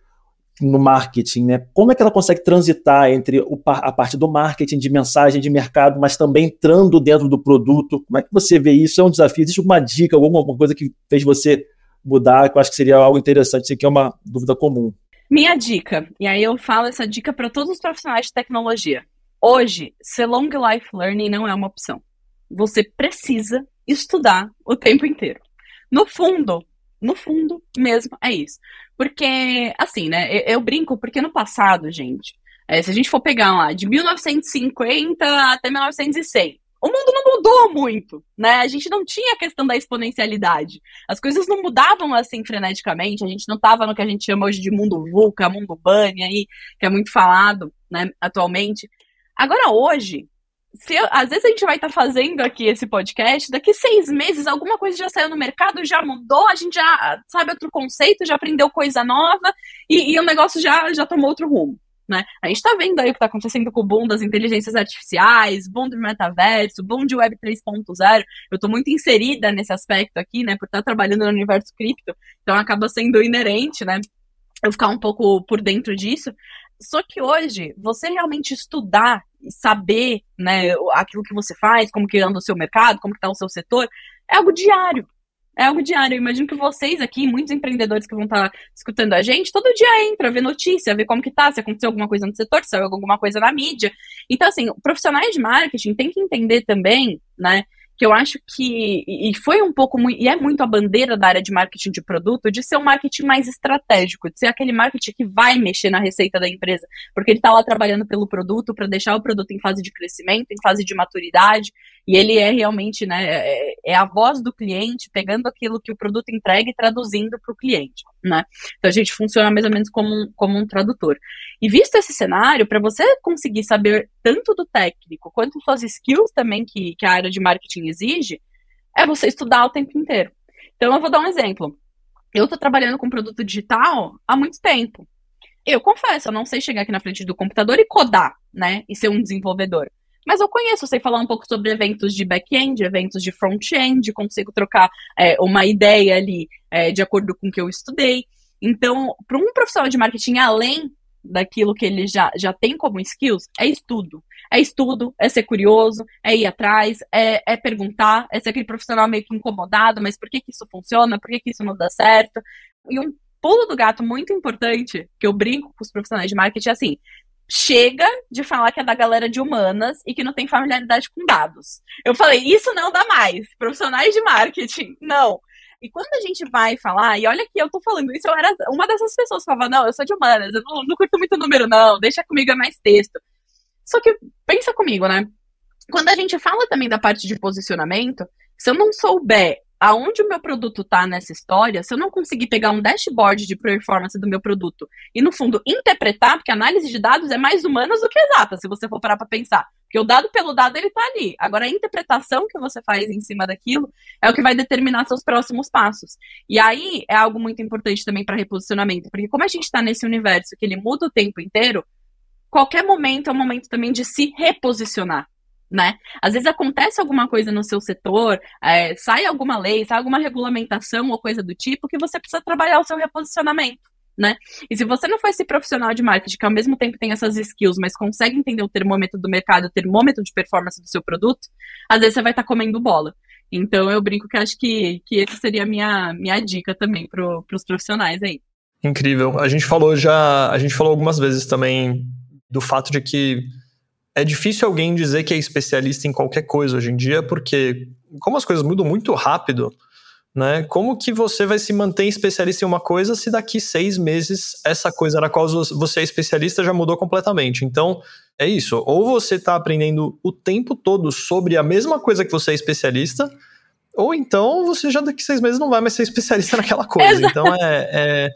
no marketing, né? Como é que ela consegue transitar entre o, a parte do marketing, de mensagem, de mercado, mas também entrando dentro do produto? Como é que você vê isso? É um desafio? Existe alguma dica, alguma coisa que fez você mudar, que eu acho que seria algo interessante, isso aqui é uma dúvida comum. Minha dica, e aí eu falo essa dica para todos os profissionais de tecnologia. Hoje, ser long life learning não é uma opção. Você precisa estudar o tempo inteiro. No fundo, No fundo, mesmo, é isso. Porque, assim, né, eu, eu brinco, porque no passado, gente, é, se a gente for pegar lá de 1950 até 1900 o mundo não mudou muito, né? A gente não tinha a questão da exponencialidade. As coisas não mudavam assim freneticamente, a gente não estava no que a gente chama hoje de mundo VUCA, mundo BANI aí, que é muito falado, né, atualmente. Agora hoje, se eu, às vezes a gente vai estar tá fazendo aqui esse podcast, daqui seis meses alguma coisa já saiu no mercado, já mudou, a gente já sabe outro conceito, já aprendeu coisa nova e, e o negócio já, já tomou outro rumo. Né? A gente está vendo aí o que está acontecendo com o boom das inteligências artificiais, boom do metaverso, boom de Web 3.0. Eu estou muito inserida nesse aspecto aqui, né? Por estar trabalhando no universo cripto, então acaba sendo inerente, né? Eu ficar um pouco por dentro disso. Só que hoje, você realmente estudar saber, né, aquilo que você faz, como que anda o seu mercado, como que está o seu setor, é algo diário. É algo diário. Eu imagino que vocês aqui, muitos empreendedores que vão estar tá escutando a gente, todo dia entra, vê notícia, vê como que tá, se aconteceu alguma coisa no setor, se saiu alguma coisa na mídia. Então, assim, profissionais de marketing têm que entender também, né, que eu acho que e foi um pouco e é muito a bandeira da área de marketing de produto de ser um marketing mais estratégico, de ser aquele marketing que vai mexer na receita da empresa, porque ele está lá trabalhando pelo produto para deixar o produto em fase de crescimento, em fase de maturidade, e ele é realmente, né, é, é a voz do cliente pegando aquilo que o produto entrega e traduzindo para o cliente, né? Então a gente funciona mais ou menos como um, como um tradutor. E visto esse cenário, para você conseguir saber tanto do técnico quanto suas skills também que, que a área de marketing exige, é você estudar o tempo inteiro. Então eu vou dar um exemplo. Eu estou trabalhando com produto digital há muito tempo. Eu confesso, eu não sei chegar aqui na frente do computador e codar, né? E ser um desenvolvedor. Mas eu conheço, sei falar um pouco sobre eventos de back-end, eventos de front-end, consigo trocar é, uma ideia ali é, de acordo com o que eu estudei. Então, para um profissional de marketing, além daquilo que ele já, já tem como skills, é estudo. É estudo, é ser curioso, é ir atrás, é, é perguntar, é ser aquele profissional meio que incomodado, mas por que, que isso funciona, por que, que isso não dá certo? E um pulo do gato muito importante, que eu brinco com os profissionais de marketing, é assim, chega de falar que é da galera de humanas e que não tem familiaridade com dados. Eu falei, isso não dá mais. Profissionais de marketing, não. E quando a gente vai falar, e olha que eu tô falando isso, eu era uma dessas pessoas que falava, não, eu sou de humanas, eu não, não curto muito número, não, deixa comigo é mais texto. Só que pensa comigo, né? Quando a gente fala também da parte de posicionamento, se eu não souber aonde o meu produto está nessa história, se eu não conseguir pegar um dashboard de performance do meu produto e, no fundo, interpretar, porque análise de dados é mais humana do que exata, se você for parar para pensar. Porque o dado pelo dado, ele está ali. Agora, a interpretação que você faz em cima daquilo é o que vai determinar seus próximos passos. E aí, é algo muito importante também para reposicionamento, porque como a gente está nesse universo que ele muda o tempo inteiro, qualquer momento é um momento também de se reposicionar né? Às vezes acontece alguma coisa no seu setor, é, sai alguma lei, sai alguma regulamentação ou coisa do tipo que você precisa trabalhar o seu reposicionamento. Né? E se você não for esse profissional de marketing que ao mesmo tempo tem essas skills, mas consegue entender o termômetro do mercado, o termômetro de performance do seu produto, às vezes você vai estar tá comendo bola. Então eu brinco que acho que, que essa seria a minha, minha dica também para os profissionais aí. Incrível. A gente falou já, a gente falou algumas vezes também do fato de que é difícil alguém dizer que é especialista em qualquer coisa hoje em dia, porque como as coisas mudam muito rápido, né? Como que você vai se manter especialista em uma coisa se daqui seis meses essa coisa na qual você é especialista já mudou completamente? Então, é isso. Ou você está aprendendo o tempo todo sobre a mesma coisa que você é especialista, ou então você já daqui seis meses não vai mais ser especialista naquela coisa. Exato. Então, é, é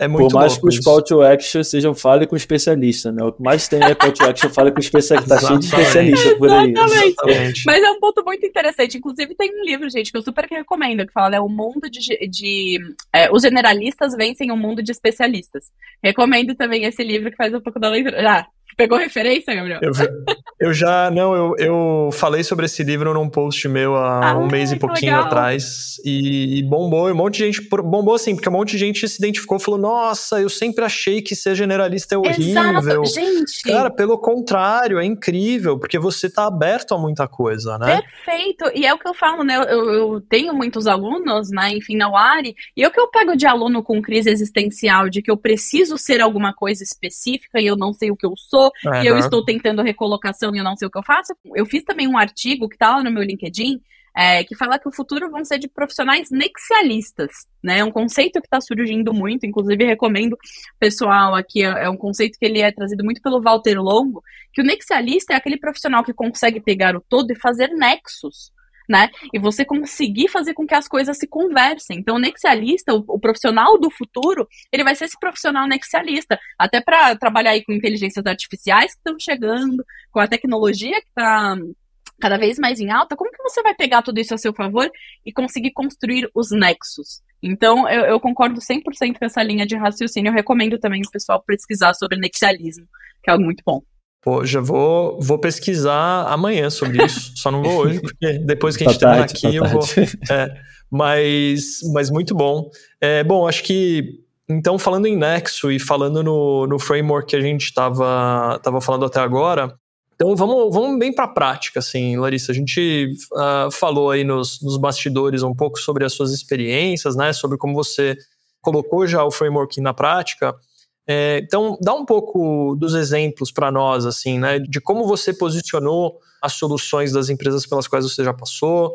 é muito Por mais que os isso. call to action sejam fale com especialista, né? O que mais tem é call to action fale com especialista. Tá cheio de especialista por aí. Exatamente. Mas é um ponto muito interessante. Inclusive, tem um livro, gente, que eu super recomendo, que fala, né? O mundo de. de é, os generalistas vencem o mundo de especialistas. Recomendo também esse livro que faz um pouco da leitura. Já, Pegou referência, Gabriel? Eu, eu já, não, eu, eu falei sobre esse livro num post meu há ah, um mês e pouquinho legal. atrás. E, e, bombou, um monte de gente. Bombou assim, porque um monte de gente se identificou e falou: Nossa, eu sempre achei que ser generalista é horrível. Exato, gente. Cara, pelo contrário, é incrível, porque você tá aberto a muita coisa, né? Perfeito. E é o que eu falo, né? Eu, eu tenho muitos alunos, né, enfim, na UARI, e é o que eu pego de aluno com crise existencial, de que eu preciso ser alguma coisa específica e eu não sei o que eu sou uhum. e eu estou tentando recolocação e eu não sei o que eu faço. Eu fiz também um artigo que tá lá no meu LinkedIn, é, que fala que o futuro vão ser de profissionais nexialistas, né? É um conceito que está surgindo muito, inclusive recomendo pessoal aqui, é, é um conceito que ele é trazido muito pelo Walter Longo, que o nexialista é aquele profissional que consegue pegar o todo e fazer nexos né? E você conseguir fazer com que as coisas se conversem. Então, o nexialista, o, o profissional do futuro, ele vai ser esse profissional nexialista, até para trabalhar aí com inteligências artificiais que estão chegando, com a tecnologia que está cada vez mais em alta, como que você vai pegar tudo isso a seu favor e conseguir construir os nexos? Então, eu, eu concordo 100% com essa linha de raciocínio. Eu recomendo também o pessoal pesquisar sobre nexialismo, que é algo muito bom. Pô, já vou, vou pesquisar amanhã sobre isso. Só não vou hoje, porque depois que a gente tá terminar aqui, tá eu vou. É, mas, mas muito bom. É, bom, acho que. Então, falando em Nexo e falando no, no framework que a gente estava tava falando até agora, então vamos, vamos bem para a prática, assim, Larissa. A gente uh, falou aí nos, nos bastidores um pouco sobre as suas experiências, né? Sobre como você colocou já o framework na prática. É, então, dá um pouco dos exemplos para nós, assim, né, de como você posicionou as soluções das empresas pelas quais você já passou.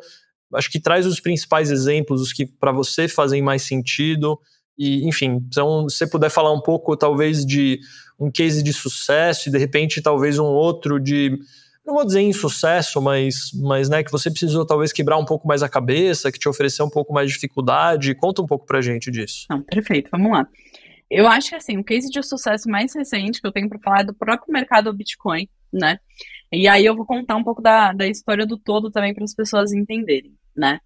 Acho que traz os principais exemplos, os que para você fazem mais sentido. E, enfim, então, se você puder falar um pouco, talvez, de um case de sucesso e, de repente, talvez um outro de não vou dizer insucesso, mas, mas né, que você precisou talvez quebrar um pouco mais a cabeça, que te ofereceu um pouco mais de dificuldade. Conta um pouco pra gente disso. Não, perfeito, vamos lá. Eu acho que assim, o case de sucesso mais recente que eu tenho para falar é do próprio mercado Bitcoin, né? E aí eu vou contar um pouco da, da história do todo também para as pessoas entenderem, né?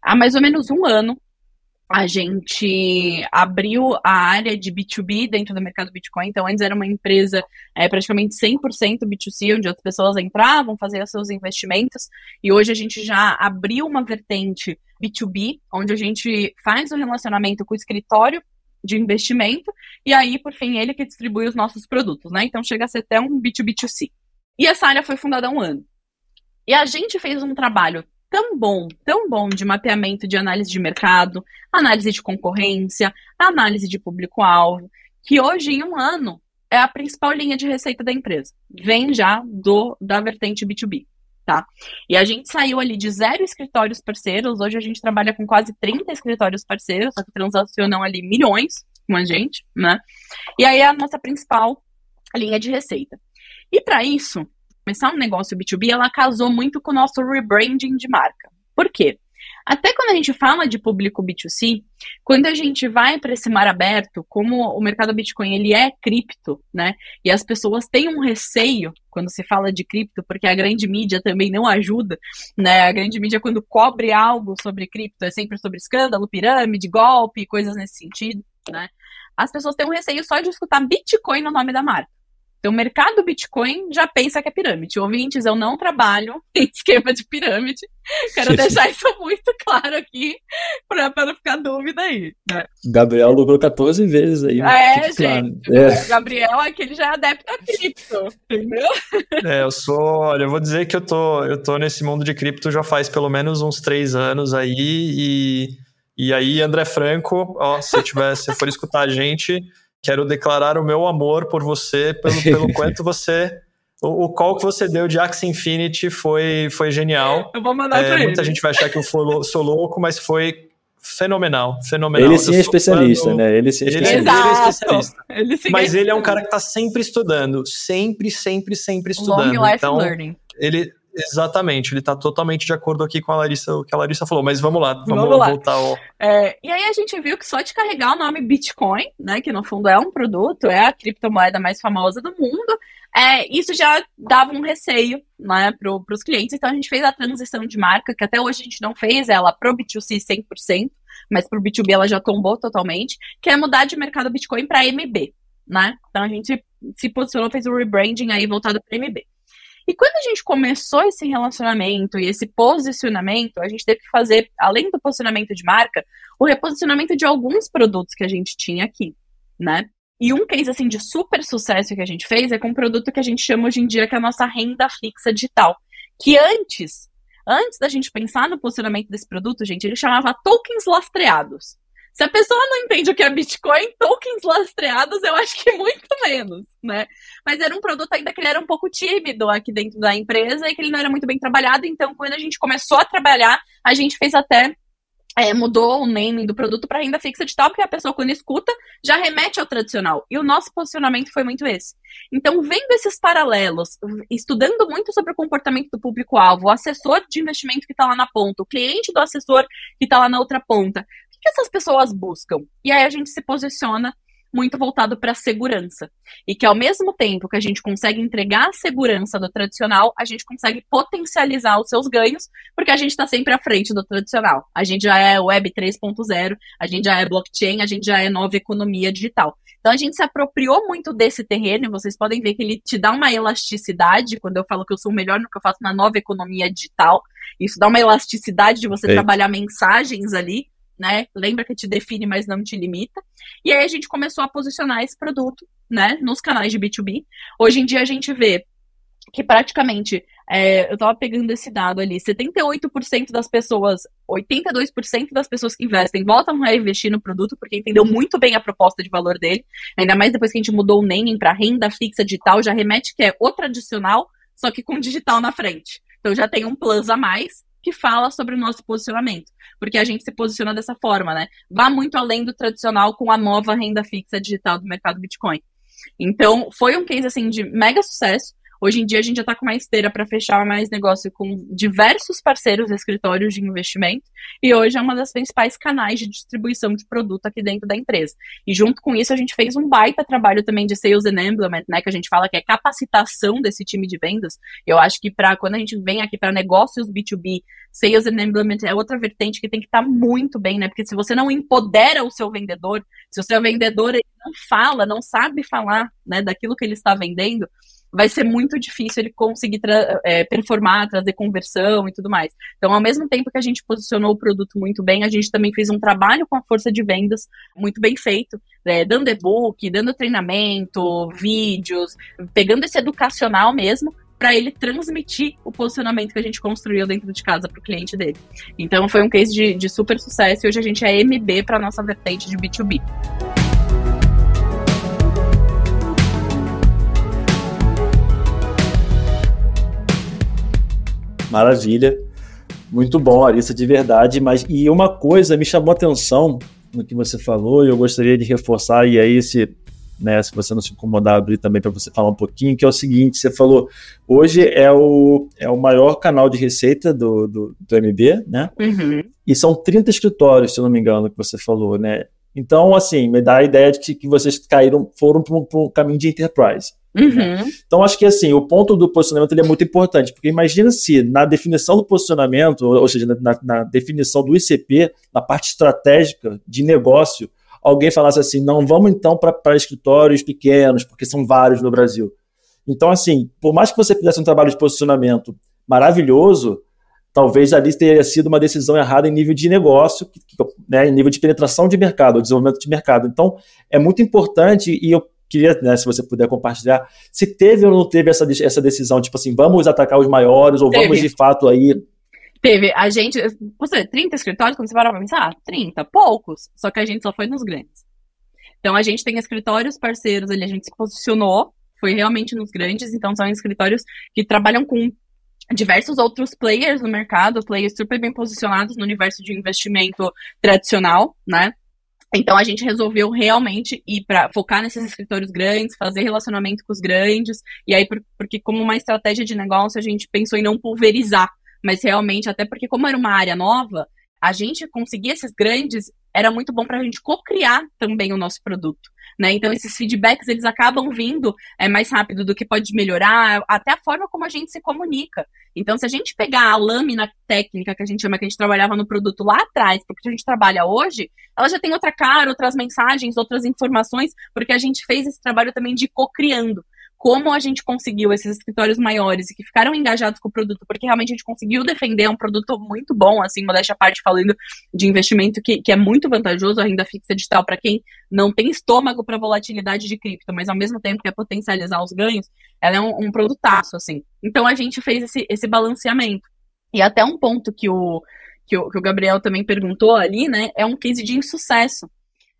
Há mais ou menos um ano, a gente abriu a área de B2B dentro do mercado Bitcoin. Então, antes era uma empresa é, praticamente 100% B2C, onde as pessoas entravam, faziam seus investimentos. E hoje a gente já abriu uma vertente B2B, onde a gente faz o relacionamento com o escritório de investimento, e aí, por fim, ele que distribui os nossos produtos, né? Então chega a ser até um B2B2C. E essa área foi fundada há um ano. E a gente fez um trabalho tão bom, tão bom de mapeamento de análise de mercado, análise de concorrência, análise de público-alvo, que hoje, em um ano, é a principal linha de receita da empresa. Vem já do da vertente B2B tá? E a gente saiu ali de zero escritórios parceiros, hoje a gente trabalha com quase 30 escritórios parceiros, só que transacionam ali milhões com a gente, né? E aí é a nossa principal linha de receita. E para isso, começar um negócio B2B, ela casou muito com o nosso rebranding de marca. Por quê? Até quando a gente fala de público B2C, quando a gente vai para esse mar aberto, como o mercado Bitcoin ele é cripto, né? E as pessoas têm um receio quando se fala de cripto, porque a grande mídia também não ajuda, né? A grande mídia quando cobre algo sobre cripto é sempre sobre escândalo, pirâmide, golpe, coisas nesse sentido, né? As pessoas têm um receio só de escutar Bitcoin no nome da marca. Então, o mercado Bitcoin já pensa que é pirâmide. Ouvintes, eu não trabalho em esquema de pirâmide. Quero deixar isso muito claro aqui, para não ficar dúvida aí. Né? Gabriel lucrou 14 vezes aí. É, gente. Claro. É. Gabriel aqui ele já é adepto a cripto, entendeu? É, eu sou. Olha, eu vou dizer que eu tô, eu tô nesse mundo de cripto já faz pelo menos uns três anos aí. E, e aí, André Franco, ó, se tiver, se for escutar a gente quero declarar o meu amor por você, pelo, pelo quanto você. O, o call que você deu de Axie Infinity foi, foi genial. Eu vou mandar é, pra Muita ele. gente vai achar que eu sou louco, mas foi fenomenal, fenomenal. Ele sim é especialista, fã, né? Ele sim é especialista. Ele, ele é especialista. Ele mas ele é um cara que está sempre estudando, sempre, sempre, sempre estudando. Long life então, learning. Ele, Exatamente, ele está totalmente de acordo aqui com a Larissa, o que a Larissa falou, mas vamos lá, vamos, vamos lá. voltar ao... É, e aí a gente viu que só de carregar o nome Bitcoin, né, que no fundo é um produto, é a criptomoeda mais famosa do mundo, é, isso já dava um receio, né, para os clientes, então a gente fez a transição de marca, que até hoje a gente não fez ela pro B2C 100%, mas pro B2B ela já tombou totalmente, que é mudar de mercado Bitcoin para MB, né, então a gente se posicionou, fez o rebranding aí voltado para MB. E quando a gente começou esse relacionamento e esse posicionamento, a gente teve que fazer, além do posicionamento de marca, o reposicionamento de alguns produtos que a gente tinha aqui, né? E um case assim de super sucesso que a gente fez é com um produto que a gente chama hoje em dia que é a nossa renda fixa digital, que antes, antes da gente pensar no posicionamento desse produto, gente, ele chamava tokens lastreados. Se a pessoa não entende o que é Bitcoin, tokens lastreados, eu acho que muito menos, né? Mas era um produto ainda que ele era um pouco tímido aqui dentro da empresa e que ele não era muito bem trabalhado. Então, quando a gente começou a trabalhar, a gente fez até é, mudou o naming do produto para renda fixa digital, porque a pessoa, quando escuta, já remete ao tradicional. E o nosso posicionamento foi muito esse. Então, vendo esses paralelos, estudando muito sobre o comportamento do público-alvo, o assessor de investimento que está lá na ponta, o cliente do assessor que está lá na outra ponta, que essas pessoas buscam? E aí a gente se posiciona muito voltado para a segurança. E que ao mesmo tempo que a gente consegue entregar a segurança do tradicional, a gente consegue potencializar os seus ganhos, porque a gente está sempre à frente do tradicional. A gente já é Web 3.0, a gente já é blockchain, a gente já é nova economia digital. Então a gente se apropriou muito desse terreno, e vocês podem ver que ele te dá uma elasticidade, quando eu falo que eu sou o melhor no que eu faço na nova economia digital, isso dá uma elasticidade de você Eita. trabalhar mensagens ali, né? Lembra que te define, mas não te limita. E aí a gente começou a posicionar esse produto, né, nos canais de B2B. Hoje em dia a gente vê que praticamente, é, eu tava pegando esse dado ali, 78% das pessoas, 82% das pessoas que investem voltam a investir no produto porque entendeu muito bem a proposta de valor dele, ainda mais depois que a gente mudou o naming para renda fixa digital, já remete que é o tradicional, só que com digital na frente. Então já tem um plus a mais, que fala sobre o nosso posicionamento, porque a gente se posiciona dessa forma, né? Vá muito além do tradicional com a nova renda fixa digital do mercado Bitcoin. Então, foi um case assim de mega sucesso. Hoje em dia a gente já está com uma esteira para fechar mais negócio com diversos parceiros escritórios de investimento e hoje é uma das principais canais de distribuição de produto aqui dentro da empresa. E junto com isso a gente fez um baita trabalho também de sales enablement, né, que a gente fala que é capacitação desse time de vendas. Eu acho que para quando a gente vem aqui para negócios B2B, sales enablement é outra vertente que tem que estar tá muito bem, né? Porque se você não empodera o seu vendedor, se o seu vendedor não fala, não sabe falar, né, daquilo que ele está vendendo, vai ser muito difícil ele conseguir é, performar, trazer conversão e tudo mais. Então, ao mesmo tempo que a gente posicionou o produto muito bem, a gente também fez um trabalho com a força de vendas muito bem feito, é, dando e-book, dando treinamento, vídeos, pegando esse educacional mesmo para ele transmitir o posicionamento que a gente construiu dentro de casa para o cliente dele. Então foi um case de, de super sucesso e hoje a gente é MB para nossa vertente de B2B. Maravilha. Muito bom, Arissa, de verdade. Mas e uma coisa me chamou a atenção no que você falou, e eu gostaria de reforçar, e aí, se, né, se você não se incomodar, abrir também para você falar um pouquinho, que é o seguinte: você falou, hoje é o, é o maior canal de receita do, do, do MB, né? Uhum. E são 30 escritórios, se eu não me engano, que você falou, né? Então, assim, me dá a ideia de que, que vocês caíram, foram para um, um caminho de enterprise. Uhum. Né? Então, acho que assim, o ponto do posicionamento ele é muito importante, porque imagina se na definição do posicionamento, ou seja, na, na definição do ICP, na parte estratégica de negócio, alguém falasse assim: não, vamos então para escritórios pequenos, porque são vários no Brasil. Então, assim, por mais que você fizesse um trabalho de posicionamento maravilhoso, talvez ali teria sido uma decisão errada em nível de negócio, né, em nível de penetração de mercado, desenvolvimento de mercado. Então, é muito importante, e eu queria, né, se você puder compartilhar, se teve ou não teve essa, essa decisão, tipo assim, vamos atacar os maiores ou teve. vamos de fato aí. Teve, a gente, você, 30 escritórios, quando você para pra pensar, 30, poucos, só que a gente só foi nos grandes. Então a gente tem escritórios parceiros ali, a gente se posicionou, foi realmente nos grandes, então são escritórios que trabalham com diversos outros players no mercado, players super bem posicionados no universo de investimento tradicional, né? Então a gente resolveu realmente ir para focar nesses escritórios grandes, fazer relacionamento com os grandes, e aí porque como uma estratégia de negócio a gente pensou em não pulverizar, mas realmente até porque como era uma área nova, a gente conseguir esses grandes era muito bom para a gente co-criar também o nosso produto. Né? Então esses feedbacks eles acabam vindo é, mais rápido do que pode melhorar, até a forma como a gente se comunica. Então, se a gente pegar a lâmina técnica que a gente chama, que a gente trabalhava no produto lá atrás, porque a gente trabalha hoje, ela já tem outra cara, outras mensagens, outras informações, porque a gente fez esse trabalho também de co-criando como a gente conseguiu esses escritórios maiores e que ficaram engajados com o produto, porque realmente a gente conseguiu defender um produto muito bom, assim, modéstia à parte, falando de investimento que, que é muito vantajoso, a renda fixa digital, para quem não tem estômago para volatilidade de cripto, mas ao mesmo tempo quer potencializar os ganhos, ela é um, um produtaço, assim. Então a gente fez esse, esse balanceamento. E até um ponto que o, que o, que o Gabriel também perguntou ali, né, é um case de insucesso.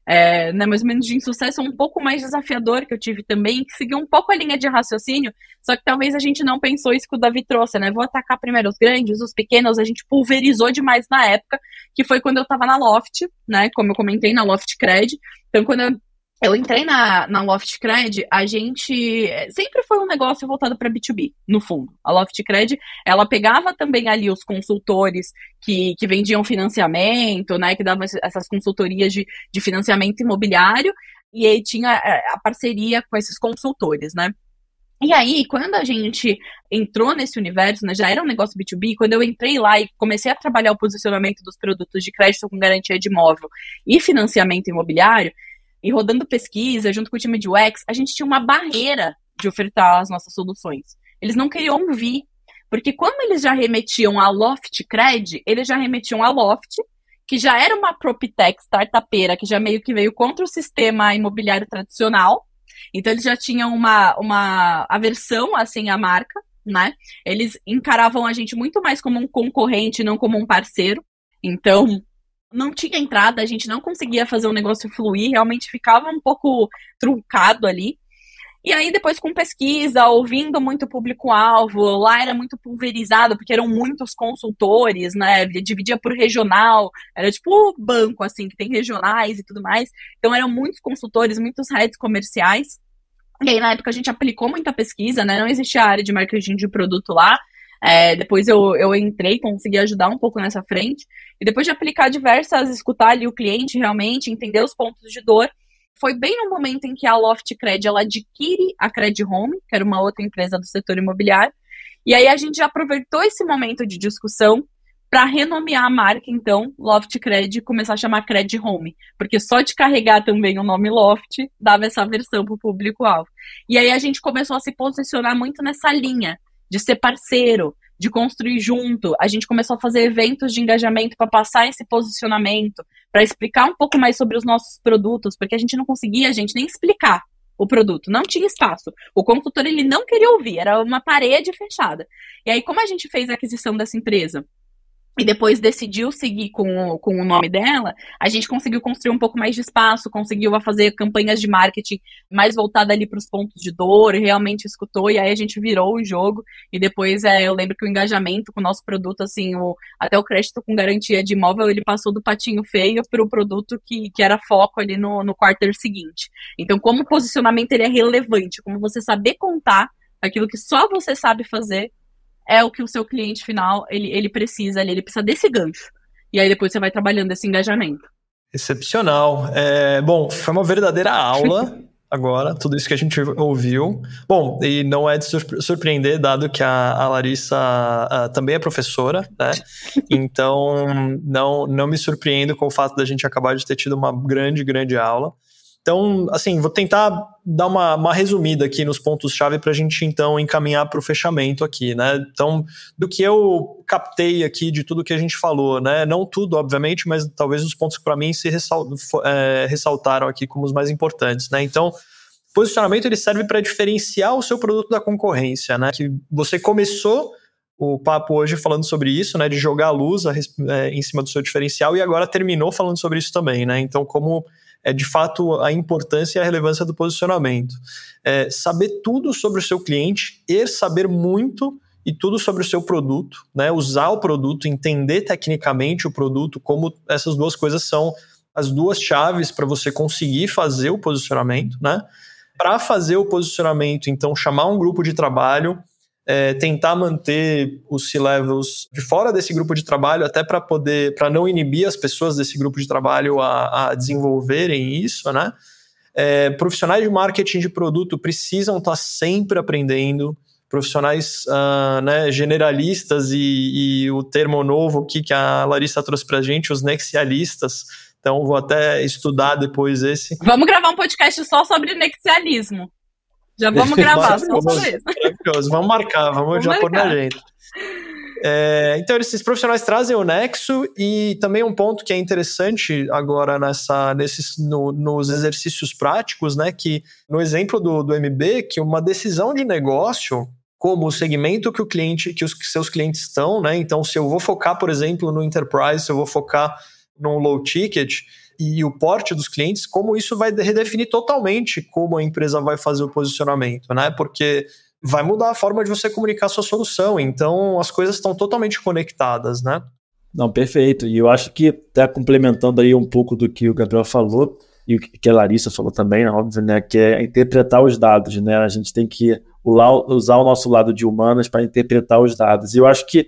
É, né, mais ou menos de insucesso um pouco mais desafiador que eu tive também, que seguiu um pouco a linha de raciocínio, só que talvez a gente não pensou isso que o Davi trouxe, né? Vou atacar primeiro os grandes, os pequenos, a gente pulverizou demais na época, que foi quando eu tava na Loft, né? Como eu comentei, na Loft Cred. Então, quando eu eu entrei na, na Loft Cred, a gente sempre foi um negócio voltado para B2B, no fundo. A Loft Cred, ela pegava também ali os consultores que, que vendiam financiamento, né, que davam essas consultorias de, de financiamento imobiliário, e aí tinha é, a parceria com esses consultores, né. E aí, quando a gente entrou nesse universo, né, já era um negócio B2B, quando eu entrei lá e comecei a trabalhar o posicionamento dos produtos de crédito com garantia de imóvel e financiamento imobiliário, e rodando pesquisa junto com o time de UX, a gente tinha uma barreira de ofertar as nossas soluções. Eles não queriam ouvir, porque quando eles já remetiam a Loft Cred, eles já remetiam a Loft, que já era uma PropTech startupeira, que já meio que veio contra o sistema imobiliário tradicional. Então eles já tinham uma, uma aversão assim à marca, né? Eles encaravam a gente muito mais como um concorrente, não como um parceiro. Então, não tinha entrada, a gente não conseguia fazer o negócio fluir, realmente ficava um pouco truncado ali. E aí, depois, com pesquisa, ouvindo muito público-alvo, lá era muito pulverizado, porque eram muitos consultores, né? Dividia por regional, era tipo banco, assim, que tem regionais e tudo mais. Então, eram muitos consultores, muitos heads comerciais. E aí, na época, a gente aplicou muita pesquisa, né? Não existia área de marketing de produto lá. É, depois eu, eu entrei, consegui ajudar um pouco nessa frente. E depois de aplicar diversas, escutar ali o cliente realmente, entender os pontos de dor, foi bem no momento em que a Loft Cred ela adquire a Cred Home, que era uma outra empresa do setor imobiliário. E aí a gente já aproveitou esse momento de discussão para renomear a marca, então, Loft Cred, e começar a chamar Cred Home. Porque só de carregar também o nome Loft dava essa versão para o público-alvo. E aí a gente começou a se posicionar muito nessa linha de ser parceiro, de construir junto. A gente começou a fazer eventos de engajamento para passar esse posicionamento, para explicar um pouco mais sobre os nossos produtos, porque a gente não conseguia, a gente nem explicar o produto, não tinha espaço. O consultor ele não queria ouvir, era uma parede fechada. E aí como a gente fez a aquisição dessa empresa? E depois decidiu seguir com o, com o nome dela, a gente conseguiu construir um pouco mais de espaço, conseguiu fazer campanhas de marketing mais voltada ali para os pontos de dor, realmente escutou, e aí a gente virou o jogo, e depois é, eu lembro que o engajamento com o nosso produto, assim, o, até o crédito com garantia de imóvel, ele passou do patinho feio para o produto que, que era foco ali no, no quarter seguinte. Então, como o posicionamento ele é relevante, como você saber contar aquilo que só você sabe fazer, é o que o seu cliente final ele, ele precisa ali, ele precisa desse gancho. E aí depois você vai trabalhando esse engajamento. Excepcional. É, bom, foi uma verdadeira aula agora, tudo isso que a gente ouviu. Bom, e não é de surpreender, dado que a, a Larissa a, também é professora, né? Então, não, não me surpreendo com o fato da gente acabar de ter tido uma grande, grande aula. Então, assim, vou tentar dar uma, uma resumida aqui nos pontos-chave para a gente, então, encaminhar para o fechamento aqui, né? Então, do que eu captei aqui de tudo que a gente falou, né? Não tudo, obviamente, mas talvez os pontos que para mim se ressal é, ressaltaram aqui como os mais importantes, né? Então, posicionamento ele serve para diferenciar o seu produto da concorrência, né? Que você começou o papo hoje falando sobre isso, né? De jogar a luz a, é, em cima do seu diferencial e agora terminou falando sobre isso também, né? Então, como é de fato a importância e a relevância do posicionamento. É saber tudo sobre o seu cliente e saber muito e tudo sobre o seu produto, né? Usar o produto, entender tecnicamente o produto, como essas duas coisas são as duas chaves para você conseguir fazer o posicionamento, né? Para fazer o posicionamento, então, chamar um grupo de trabalho é, tentar manter os C-levels de fora desse grupo de trabalho, até para poder, para não inibir as pessoas desse grupo de trabalho a, a desenvolverem isso, né? É, profissionais de marketing de produto precisam estar tá sempre aprendendo. Profissionais uh, né, generalistas e, e, o termo novo aqui que a Larissa trouxe para gente, os nexialistas. Então, vou até estudar depois esse. Vamos gravar um podcast só sobre nexialismo. Já vamos gravar só sobre isso. Vamos marcar, vamos, vamos já marcar. pôr na agenda. É, então, esses profissionais trazem o nexo e também um ponto que é interessante agora nessa, nesses, no, nos exercícios práticos, né? Que no exemplo do, do MB, que uma decisão de negócio como o segmento que o cliente, que os seus clientes estão, né? Então, se eu vou focar, por exemplo, no enterprise, se eu vou focar no low ticket e o porte dos clientes, como isso vai redefinir totalmente como a empresa vai fazer o posicionamento, né? Porque vai mudar a forma de você comunicar a sua solução. Então, as coisas estão totalmente conectadas, né? Não, perfeito. E eu acho que até complementando aí um pouco do que o Gabriel falou e o que a Larissa falou também, óbvio, né, que é interpretar os dados, né? A gente tem que usar o nosso lado de humanas para interpretar os dados. E eu acho que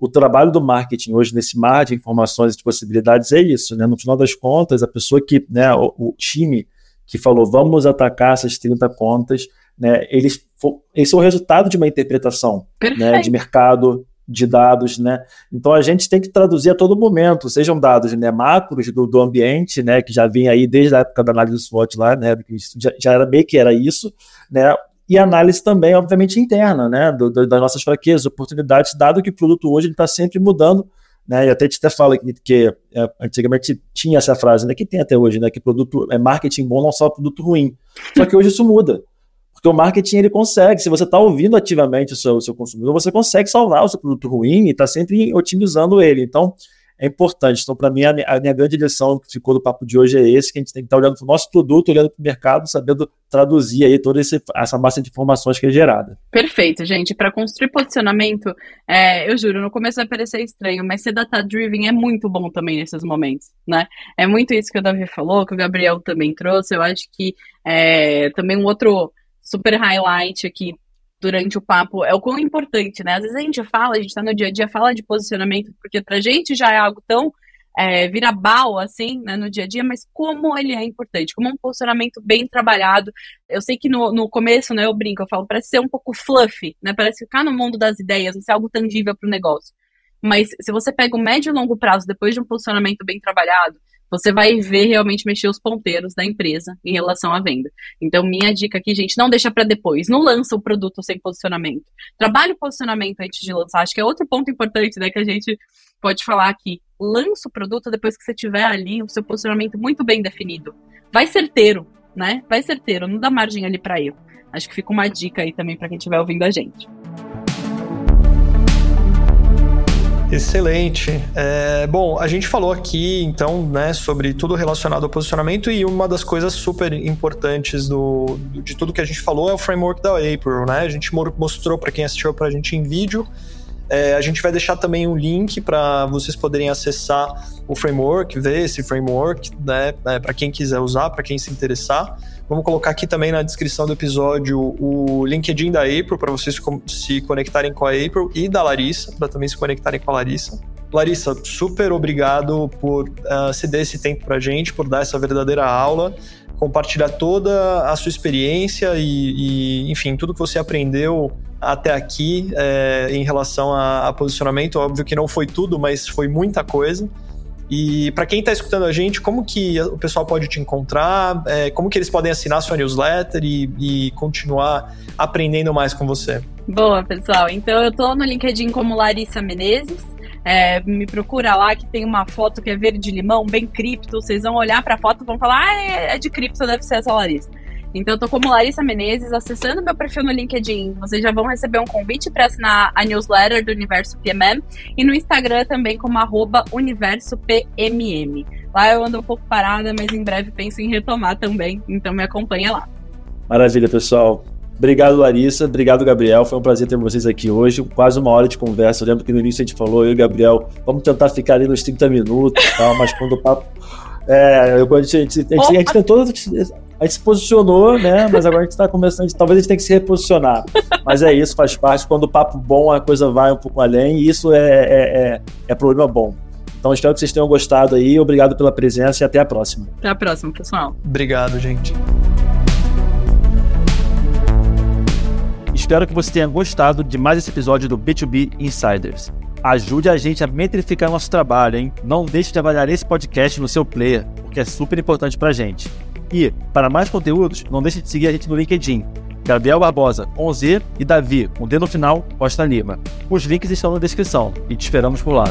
o trabalho do marketing hoje nesse mar de informações e de possibilidades é isso, né? No final das contas, a pessoa que, né, o, o time que falou vamos atacar essas 30 contas, né, eles, esse é o resultado de uma interpretação né, de mercado, de dados, né? Então a gente tem que traduzir a todo momento, sejam dados né, macros do, do ambiente, né, que já vem aí desde a época da análise do SWOT lá, né, já, já era meio que era isso, né, e análise também, obviamente, interna, né, do, do, das nossas fraquezas, oportunidades, dado que o produto hoje está sempre mudando, né, e até gente até fala que, que é, antigamente tinha essa frase, né, que tem até hoje, né, que produto é marketing bom, não só produto ruim, só que hoje isso muda, porque o marketing ele consegue, se você está ouvindo ativamente o seu, o seu consumidor, você consegue salvar o seu produto ruim e está sempre otimizando ele. Então, é importante. Então, para mim, a, a, minha grande lição que ficou do papo de hoje é esse, que a gente tem que estar tá olhando para o nosso produto, olhando para o mercado, sabendo traduzir aí toda esse, essa massa de informações que é gerada. Perfeito, gente. Para construir posicionamento, é, eu juro, no começo vai parecer estranho, mas ser data-driven é muito bom também nesses momentos, né? É muito isso que o Davi falou, que o Gabriel também trouxe. Eu acho que é, também um outro super highlight aqui durante o papo é o quão importante, né? Às vezes a gente fala, a gente tá no dia a dia, fala de posicionamento, porque pra gente já é algo tão é, virabal, assim, né, no dia a dia, mas como ele é importante, como um posicionamento bem trabalhado. Eu sei que no, no começo, né, eu brinco, eu falo, parece ser um pouco fluffy, né? Parece ficar no mundo das ideias, não ser algo tangível pro negócio. Mas se você pega o médio e longo prazo, depois de um posicionamento bem trabalhado, você vai ver realmente mexer os ponteiros da empresa em relação à venda. Então, minha dica aqui, gente, não deixa para depois. Não lança o produto sem posicionamento. Trabalhe o posicionamento antes de lançar. Acho que é outro ponto importante, né, que a gente pode falar aqui. Lança o produto depois que você tiver ali o seu posicionamento muito bem definido. Vai certeiro, né? Vai certeiro, não dá margem ali para erro. Acho que fica uma dica aí também para quem estiver ouvindo a gente. Excelente. É, bom, a gente falou aqui, então, né, sobre tudo relacionado ao posicionamento e uma das coisas super importantes do, de tudo que a gente falou é o framework da April, né? A gente mostrou para quem assistiu para a gente em vídeo. É, a gente vai deixar também um link para vocês poderem acessar o framework, ver esse framework, né, é, para quem quiser usar, para quem se interessar. Vamos colocar aqui também na descrição do episódio o LinkedIn da April para vocês se conectarem com a April e da Larissa, para também se conectarem com a Larissa. Larissa, super obrigado por uh, ceder esse tempo para a gente, por dar essa verdadeira aula, compartilhar toda a sua experiência e, e enfim, tudo que você aprendeu até aqui é, em relação a, a posicionamento. Óbvio que não foi tudo, mas foi muita coisa. E para quem está escutando a gente, como que o pessoal pode te encontrar? É, como que eles podem assinar sua newsletter e, e, continuar aprendendo mais com você? Boa, pessoal. Então eu estou no LinkedIn como Larissa Menezes. É, me procura lá que tem uma foto que é verde limão, bem cripto. Vocês vão olhar para a foto e vão falar: ah, é, é de cripto, deve ser essa Larissa. Então, eu tô como Larissa Menezes, acessando meu perfil no LinkedIn. Vocês já vão receber um convite para assinar a newsletter do Universo PMM e no Instagram também como arroba Universo PMM. Lá eu ando um pouco parada, mas em breve penso em retomar também. Então me acompanha lá. Maravilha, pessoal. Obrigado, Larissa. Obrigado, Gabriel. Foi um prazer ter vocês aqui hoje. Quase uma hora de conversa. Eu lembro que no início a gente falou, eu e o Gabriel, vamos tentar ficar ali nos 30 minutos e tal, mas quando o papo. É, eu, a, gente, a, gente, a, gente, a gente tentou a gente se posicionou, né? Mas agora a gente está começando. Talvez a gente tenha que se reposicionar. Mas é isso, faz parte. Quando o papo bom, a coisa vai um pouco além, e isso é, é, é, é problema bom. Então espero que vocês tenham gostado aí. Obrigado pela presença e até a próxima. Até a próxima, pessoal. Obrigado, gente. Espero que você tenha gostado de mais esse episódio do B2B Insiders. Ajude a gente a metrificar nosso trabalho, hein? Não deixe de avaliar esse podcast no seu player, porque é super importante pra gente. E, para mais conteúdos, não deixe de seguir a gente no LinkedIn. Gabriel Barbosa, com Z, e Davi, com D no final, Costa Lima. Os links estão na descrição e te esperamos por lá.